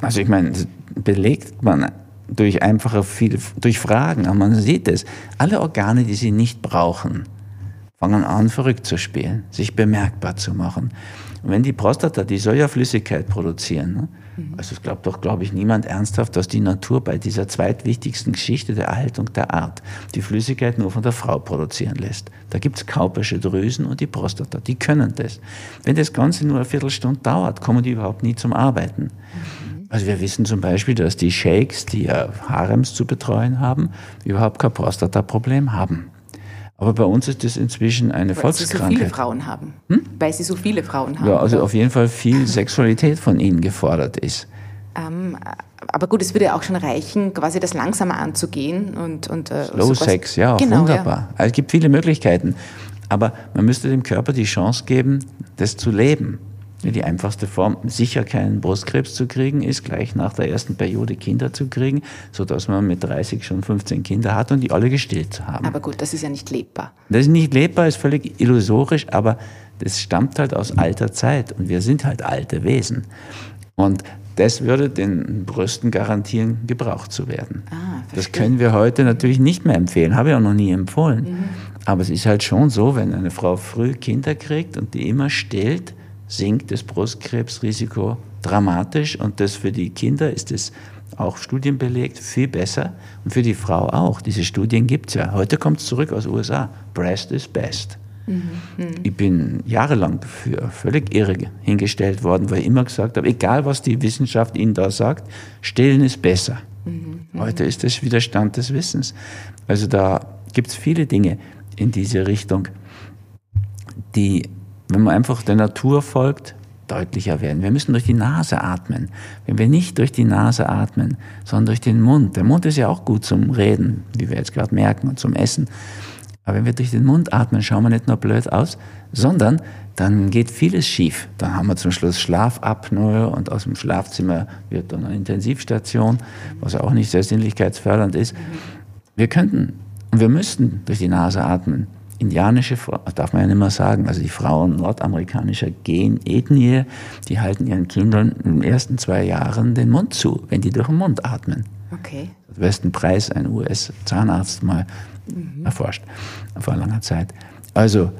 S4: Also ich meine, belegt man durch einfache viele, durch Fragen, aber man sieht es. Alle Organe, die sie nicht brauchen, fangen an, verrückt zu spielen, sich bemerkbar zu machen. Und wenn die Prostata, die soll ja Flüssigkeit produzieren. Ne? Also es glaubt doch, glaube ich, niemand ernsthaft, dass die Natur bei dieser zweitwichtigsten Geschichte der Erhaltung der Art die Flüssigkeit nur von der Frau produzieren lässt. Da gibt es kaupische Drüsen und die Prostata, die können das. Wenn das Ganze nur eine Viertelstunde dauert, kommen die überhaupt nie zum Arbeiten. Also wir wissen zum Beispiel, dass die Sheiks, die ja Harems zu betreuen haben, überhaupt kein Prostata-Problem haben. Aber bei uns ist das inzwischen eine
S2: Weil sie so viele
S4: Volkskrankheit.
S2: Frauen haben. Weil sie so viele Frauen haben.
S4: Ja, also auf jeden Fall viel (laughs) Sexualität von ihnen gefordert ist.
S2: ähm, aber gut, es würde ja auch schon reichen, quasi das langsamer anzugehen. Und, und, äh,
S4: Low
S2: so
S4: Sex, ja,
S2: genau,
S4: wunderbar. Also es gibt viele Möglichkeiten. Aber man müsste dem Körper die Chance geben, das zu leben. Die einfachste Form, sicher keinen Brustkrebs zu kriegen, ist gleich nach der ersten Periode Kinder zu kriegen, sodass man mit 30 schon 15 Kinder hat und die alle gestillt zu haben.
S2: Aber gut, das ist ja nicht lebbar.
S4: Das ist nicht lebbar, ist völlig illusorisch, aber das stammt halt aus alter Zeit und wir sind halt alte Wesen. Und das würde den Brüsten garantieren, gebraucht zu werden.
S2: Ah,
S4: das können wir heute natürlich nicht mehr empfehlen, habe ich auch noch nie empfohlen. Aber es ist halt schon so, wenn eine Frau früh Kinder kriegt und die immer stillt, sinkt das Brustkrebsrisiko dramatisch und das für die Kinder ist es auch studienbelegt viel besser und für die Frau auch. Diese Studien gibt es ja. Heute kommt es zurück aus USA. Breast is best. Ich bin jahrelang für völlig irre hingestellt worden, weil ich immer gesagt habe, egal was die Wissenschaft Ihnen da sagt, stillen ist besser. Heute ist das Widerstand des Wissens. Also da gibt es viele Dinge in diese Richtung, die, wenn man einfach der Natur folgt, deutlicher werden. Wir müssen durch die Nase atmen. Wenn wir nicht durch die Nase atmen, sondern durch den Mund, der Mund ist ja auch gut zum Reden, wie wir jetzt gerade merken, und zum Essen. Aber wenn wir durch den Mund atmen, schauen wir nicht nur blöd aus, sondern dann geht vieles schief. Dann haben wir zum Schluss Schlafapnoe und aus dem Schlafzimmer wird dann eine Intensivstation, was ja auch nicht sehr sinnlichkeitsfördernd ist. Wir könnten und wir müssten durch die Nase atmen. Indianische Frauen, darf man ja nicht mehr sagen, also die Frauen nordamerikanischer Genethnie, die halten ihren Kindern in den ersten zwei Jahren den Mund zu, wenn die durch den Mund atmen.
S2: Okay.
S4: Westen Preis, ein US-Zahnarzt, mal erforscht, vor langer Zeit. Also,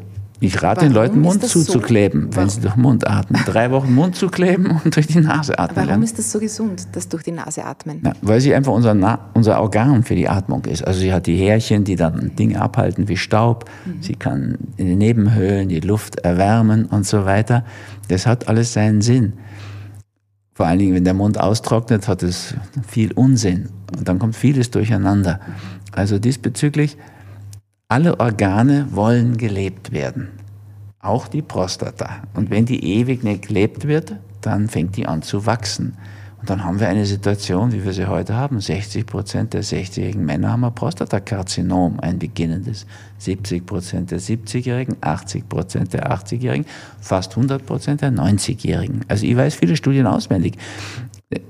S4: ich rate den
S2: Warum
S4: Leuten,
S2: ist
S4: Mund
S2: das so?
S4: zuzukleben, wenn sie durch den Mund atmen. Drei Wochen Mund zukleben und durch die Nase atmen
S2: Warum
S4: lernen.
S2: ist das so gesund, das durch die Nase atmen?
S4: Ja, weil sie einfach unser, Na unser Organ für die Atmung ist. Also sie hat die Härchen, die dann Dinge abhalten wie Staub. Sie kann in den Nebenhöhlen die Luft erwärmen und so weiter. Das hat alles seinen Sinn. Vor allen Dingen, wenn der Mund austrocknet, hat es viel Unsinn. Und dann kommt vieles durcheinander. Also diesbezüglich, alle Organe wollen gelebt werden. Auch die Prostata. Und wenn die ewig nicht gelebt wird, dann fängt die an zu wachsen. Und dann haben wir eine Situation, wie wir sie heute haben. 60 Prozent der 60-jährigen Männer haben ein Prostatakarzinom, ein beginnendes. 70 Prozent der 70-Jährigen, 80 Prozent der 80-Jährigen, fast 100 Prozent der 90-Jährigen. Also ich weiß viele Studien auswendig,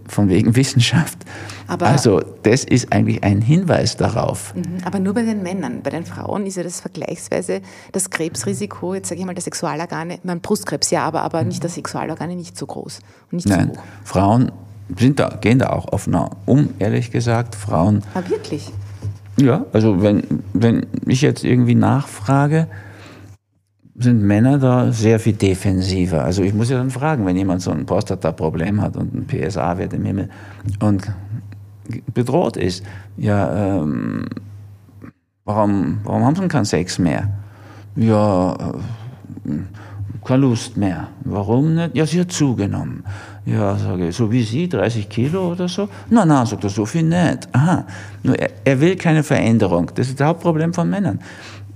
S4: von wegen Wissenschaft.
S2: Aber-
S4: also das ist eigentlich ein Hinweis darauf.
S2: Mhm, Aber nur bei den Männern. Bei den Frauen ist ja das vergleichsweise das Krebsrisiko, jetzt sage ich mal, der Sexualorgane, mein Brustkrebs ja, aber, aber nicht der Sexualorgane nicht so groß und nicht
S4: Nein,
S2: so hoch.
S4: Frauen sind da, gehen da auch offener um, ehrlich gesagt. Frauen
S2: Aber wirklich.
S4: Ja, also wenn, wenn ich jetzt irgendwie nachfrage, sind Männer da sehr viel defensiver. Also ich muss ja dann fragen, wenn jemand so ein Prostata-Problem hat und ein PSA-Wert im Himmel und bedroht ist. Ja, ähm, warum, warum haben sie keinen Sex mehr? Ja, äh, keine Lust mehr. Warum nicht? Ja, sie hat zugenommen. Ja, sage ich, so wie Sie, 30 Kilo oder so? Nein, nein, sagt er, so viel nicht. Aha. Nur er, er will keine Veränderung. Das ist das Hauptproblem von Männern.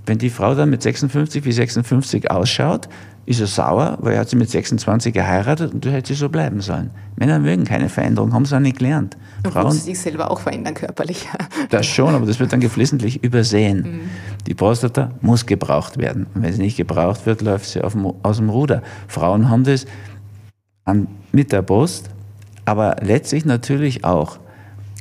S4: Wenn die Frau dann mit 56 wie 56 ausschaut, ist er sauer, weil er hat sie mit 26 geheiratet und du hättest sie so bleiben sollen. Männer mögen keine Veränderung, haben sie auch nicht gelernt.
S2: Frauen sie sich selber auch verändern körperlich. (laughs)
S4: Das schon, aber das wird dann geflissentlich übersehen. Mhm. Die Prostata muss gebraucht werden. Und wenn sie nicht gebraucht wird, läuft sie dem, aus dem Ruder. Frauen haben das an, mit der Brust, aber letztlich natürlich auch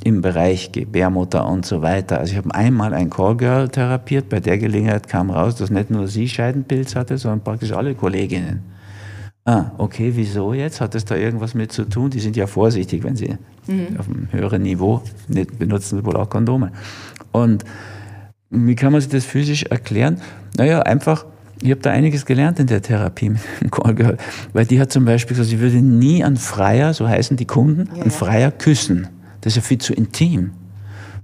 S4: im Bereich Gebärmutter und so weiter. Also ich habe einmal ein Callgirl therapiert, bei der Gelegenheit kam raus, dass nicht nur sie Scheidenpilz hatte, sondern praktisch alle Kolleginnen. Ah, okay, wieso jetzt? Hat das da irgendwas mit zu tun? Die sind ja vorsichtig, wenn sie mhm. auf einem höheren Niveau nicht benutzen, wohl auch Kondome. Und wie kann man sich das physisch erklären? Naja, einfach, ich habe da einiges gelernt in der Therapie mit dem Callgirl, weil die hat zum Beispiel gesagt, sie würde nie an Freier, so heißen die Kunden, ja, an Freier küssen. Das ist ja viel zu intim.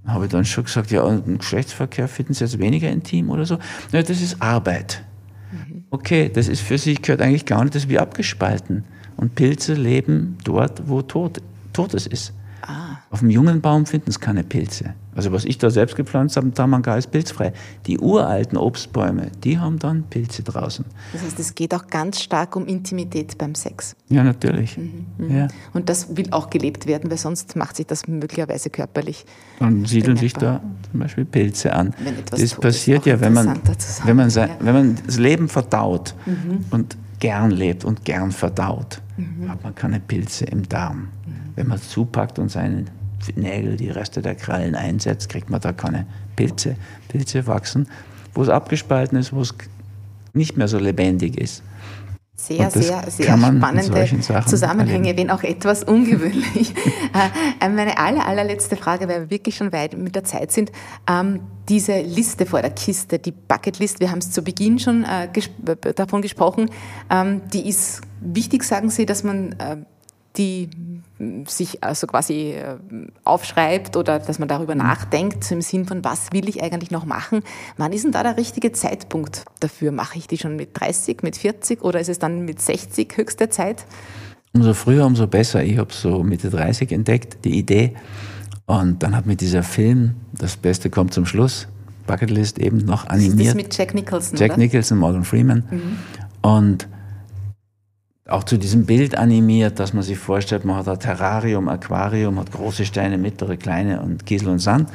S4: Da habe ich dann schon gesagt, ja, und Geschlechtsverkehr finden Sie jetzt weniger intim oder so? Ja, das ist Arbeit. Mhm. Okay, das ist für sich, gehört eigentlich gar nicht, das ist wie abgespalten. Und Pilze leben dort, wo Tod, Totes ist. Ah. Auf dem jungen Baum finden es keine Pilze. Also was ich da selbst gepflanzt habe, Tamanga ist pilzfrei. Die uralten Obstbäume, die haben dann Pilze draußen.
S2: Das heißt, es geht auch ganz stark um Intimität beim Sex.
S4: Ja, natürlich. Mhm,
S2: mhm. Ja. Und das will auch gelebt werden, weil sonst macht sich das möglicherweise körperlich.
S4: Dann siedeln sich da zum Beispiel Pilze an. das passiert ja, wenn man, wenn, man sein, wenn man das Leben verdaut mhm. und gern lebt und gern verdaut, mhm. hat man keine Pilze im Darm. Wenn man zupackt und seinen Nägel, die Reste der Krallen einsetzt, kriegt man da keine Pilze. Pilze wachsen, wo es abgespalten ist, wo es nicht mehr so lebendig ist.
S2: Sehr, sehr, sehr spannende Zusammenhänge, erleben. wenn auch etwas ungewöhnlich. (laughs) Äh, meine aller, allerletzte Frage, weil wir wirklich schon weit mit der Zeit sind. Ähm, diese Liste vor der Kiste, die Bucketlist, wir haben es zu Beginn schon äh, gesp davon gesprochen, ähm, die ist wichtig, sagen Sie, dass man äh, die sich also quasi äh, aufschreibt oder dass man darüber nachdenkt, im Sinn von, was will ich eigentlich noch machen? Wann ist denn da der richtige Zeitpunkt dafür? Mache ich die schon mit 30, mit 40 oder ist es dann mit 60 höchste Zeit?
S4: Umso früher, umso besser. Ich habe so Mitte 30 entdeckt, die Idee. Und dann hat mir dieser Film, das Beste kommt zum Schluss, Bucketlist eben noch animiert. Das ist
S2: mit Jack Nicholson,
S4: Jack oder? Nicholson, Morgan Freeman. Mhm. Und auch zu diesem Bild animiert, dass man sich vorstellt, man hat ein Terrarium, Aquarium, hat große Steine, mittlere, kleine und Kiesel und Sand.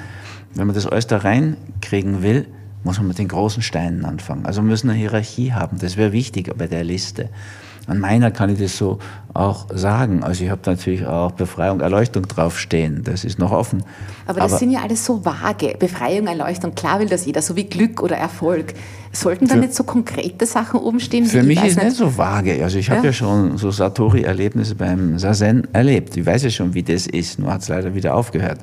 S4: Wenn man das alles da reinkriegen will, muss man mit den großen Steinen anfangen. Also wir müssen eine Hierarchie haben. Das wäre wichtig bei der Liste. An meiner kann ich das so auch sagen. Also ich habe natürlich auch Befreiung, Erleuchtung draufstehen. Das ist noch offen.
S2: Aber das Aber sind ja alles so vage. Befreiung, Erleuchtung, klar will das jeder, so wie Glück oder Erfolg. Sollten da nicht so konkrete Sachen oben stehen?
S4: Für mich ist nicht, nicht so vage. Also ich habe ja. ja schon so Satori-Erlebnisse beim Sazen erlebt. Ich weiß ja schon, wie das ist. Nur hat es leider wieder aufgehört.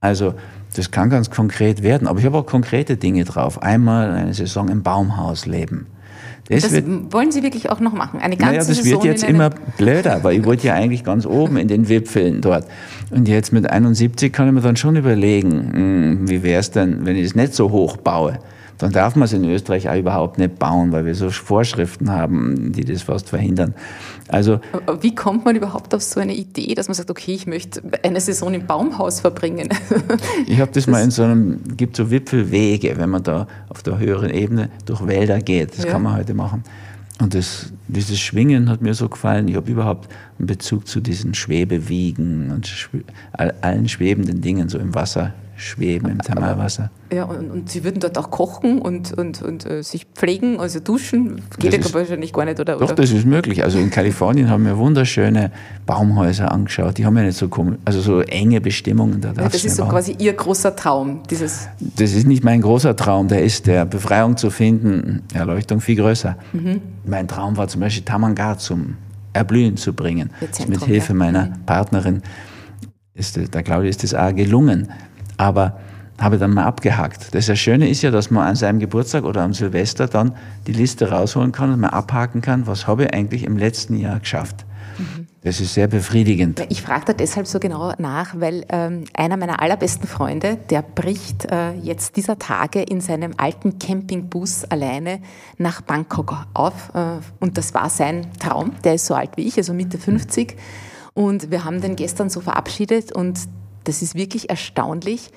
S4: Also das kann ganz konkret werden. Aber ich habe auch konkrete Dinge drauf. Einmal eine Saison im Baumhaus leben.
S2: Das, das wird, wollen Sie wirklich auch noch machen? Eine ganze naja,
S4: das
S2: Saison
S4: wird jetzt immer blöder, weil ich wollte ja eigentlich ganz oben in den Wipfeln dort. Und jetzt mit 71 kann ich mir dann schon überlegen, hm, wie wäre es denn, wenn ich es nicht so hoch baue? Dann darf man es in Österreich auch überhaupt nicht bauen, weil wir so Vorschriften haben, die das fast verhindern. Also,
S2: Wie kommt man überhaupt auf so eine Idee, dass man sagt, okay, ich möchte eine Saison im Baumhaus verbringen? (laughs)
S4: ich habe das, das, mal in so einem, gibt so Wipfelwege, wenn man da auf der höheren Ebene durch Wälder geht. Das ja. kann man heute machen. Und das, dieses Schwingen hat mir so gefallen. Ich habe überhaupt einen Bezug zu diesen Schwebewiegen und allen schwebenden Dingen so im Wasser schweben im Thermalwasser.
S2: Ja, und, und, Sie würden dort auch kochen und, und, und äh, sich pflegen, also duschen, geht das ja wahrscheinlich gar nicht, oder?
S4: Doch,
S2: oder?
S4: das ist möglich. Also in Kalifornien haben wir wunderschöne Baumhäuser angeschaut. Die haben ja nicht so, also so enge Bestimmungen. Da
S2: ja, das ist so quasi Ihr großer Traum, dieses...
S4: Das ist nicht mein großer Traum, der ist der Befreiung zu finden, Erleuchtung viel größer. Mhm. Mein Traum war zum Beispiel Tamanga zum Erblühen zu bringen. Zentrum, mit Hilfe ja. meiner mhm. Partnerin ist, der Claudia ist das auch gelungen aber habe dann mal abgehakt. Das Schöne ist ja, dass man an seinem Geburtstag oder am Silvester dann die Liste rausholen kann und mal abhaken kann, was habe ich eigentlich im letzten Jahr geschafft. Das ist sehr befriedigend.
S2: Ich frage da deshalb so genau nach, weil ähm, einer meiner allerbesten Freunde, der bricht äh, jetzt dieser Tage in seinem alten Campingbus alleine nach Bangkok auf. Äh, und das war sein Traum. Der ist so alt wie ich, also Mitte 50. Und wir haben den gestern so verabschiedet und das ist wirklich erstaunlich.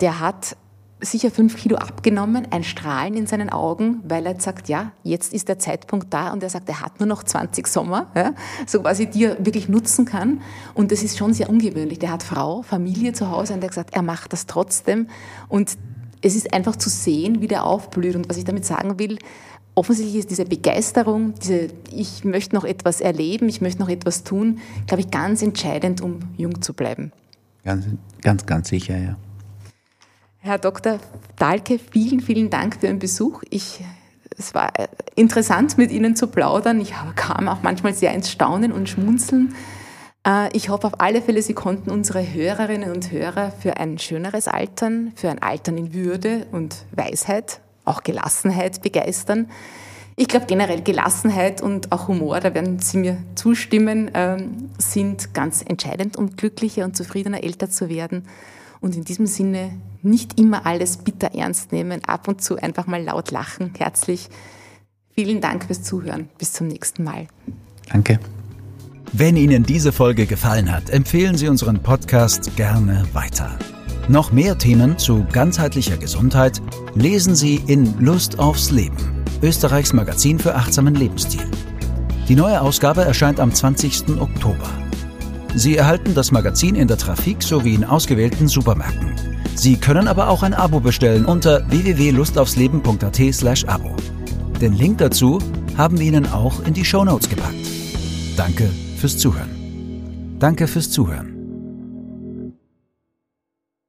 S2: Der hat sicher fünf Kilo abgenommen, ein Strahlen in seinen Augen, weil er sagt, ja, jetzt ist der Zeitpunkt da und er sagt, er hat nur noch 20 Sommer, ja, so quasi, die er wirklich nutzen kann. Und das ist schon sehr ungewöhnlich. Der hat Frau, Familie zu Hause und er hat gesagt, er macht das trotzdem. Und es ist einfach zu sehen, wie der aufblüht. Und was ich damit sagen will, offensichtlich ist diese Begeisterung, diese, ich möchte noch etwas erleben, ich möchte noch etwas tun, glaube ich, ganz entscheidend, um jung zu bleiben.
S4: Ganz, ganz, ganz sicher, ja.
S2: Herr Dr. Dahlke, vielen, vielen Dank für Ihren Besuch. Ich, es war interessant, mit Ihnen zu plaudern. Ich kam auch manchmal sehr ins Staunen und Schmunzeln. Äh, ich hoffe auf alle Fälle, Sie konnten unsere Hörerinnen und Hörer für ein schöneres Altern, für ein Altern in Würde und Weisheit, auch Gelassenheit begeistern. Ich glaube generell Gelassenheit und auch Humor, da werden Sie mir zustimmen, ähm, sind ganz entscheidend, um glücklicher und zufriedener älter zu werden. Und in diesem Sinne nicht immer alles bitter ernst nehmen, ab und zu einfach mal laut lachen. Herzlich vielen Dank fürs Zuhören. Bis zum nächsten Mal.
S4: Danke.
S1: Wenn Ihnen diese Folge gefallen hat, empfehlen Sie unseren Podcast gerne weiter. Noch mehr Themen zu ganzheitlicher Gesundheit lesen Sie in Lust aufs Leben, Österreichs Magazin für achtsamen Lebensstil. Die neue Ausgabe erscheint am 20. Oktober. Sie erhalten das Magazin in der Trafik sowie in ausgewählten Supermärkten. Sie können aber auch ein Abo bestellen unter www.lustaufsleben.at/abo. Den Link dazu haben wir Ihnen auch in die Show Notes gepackt. Danke fürs Zuhören. Danke fürs Zuhören.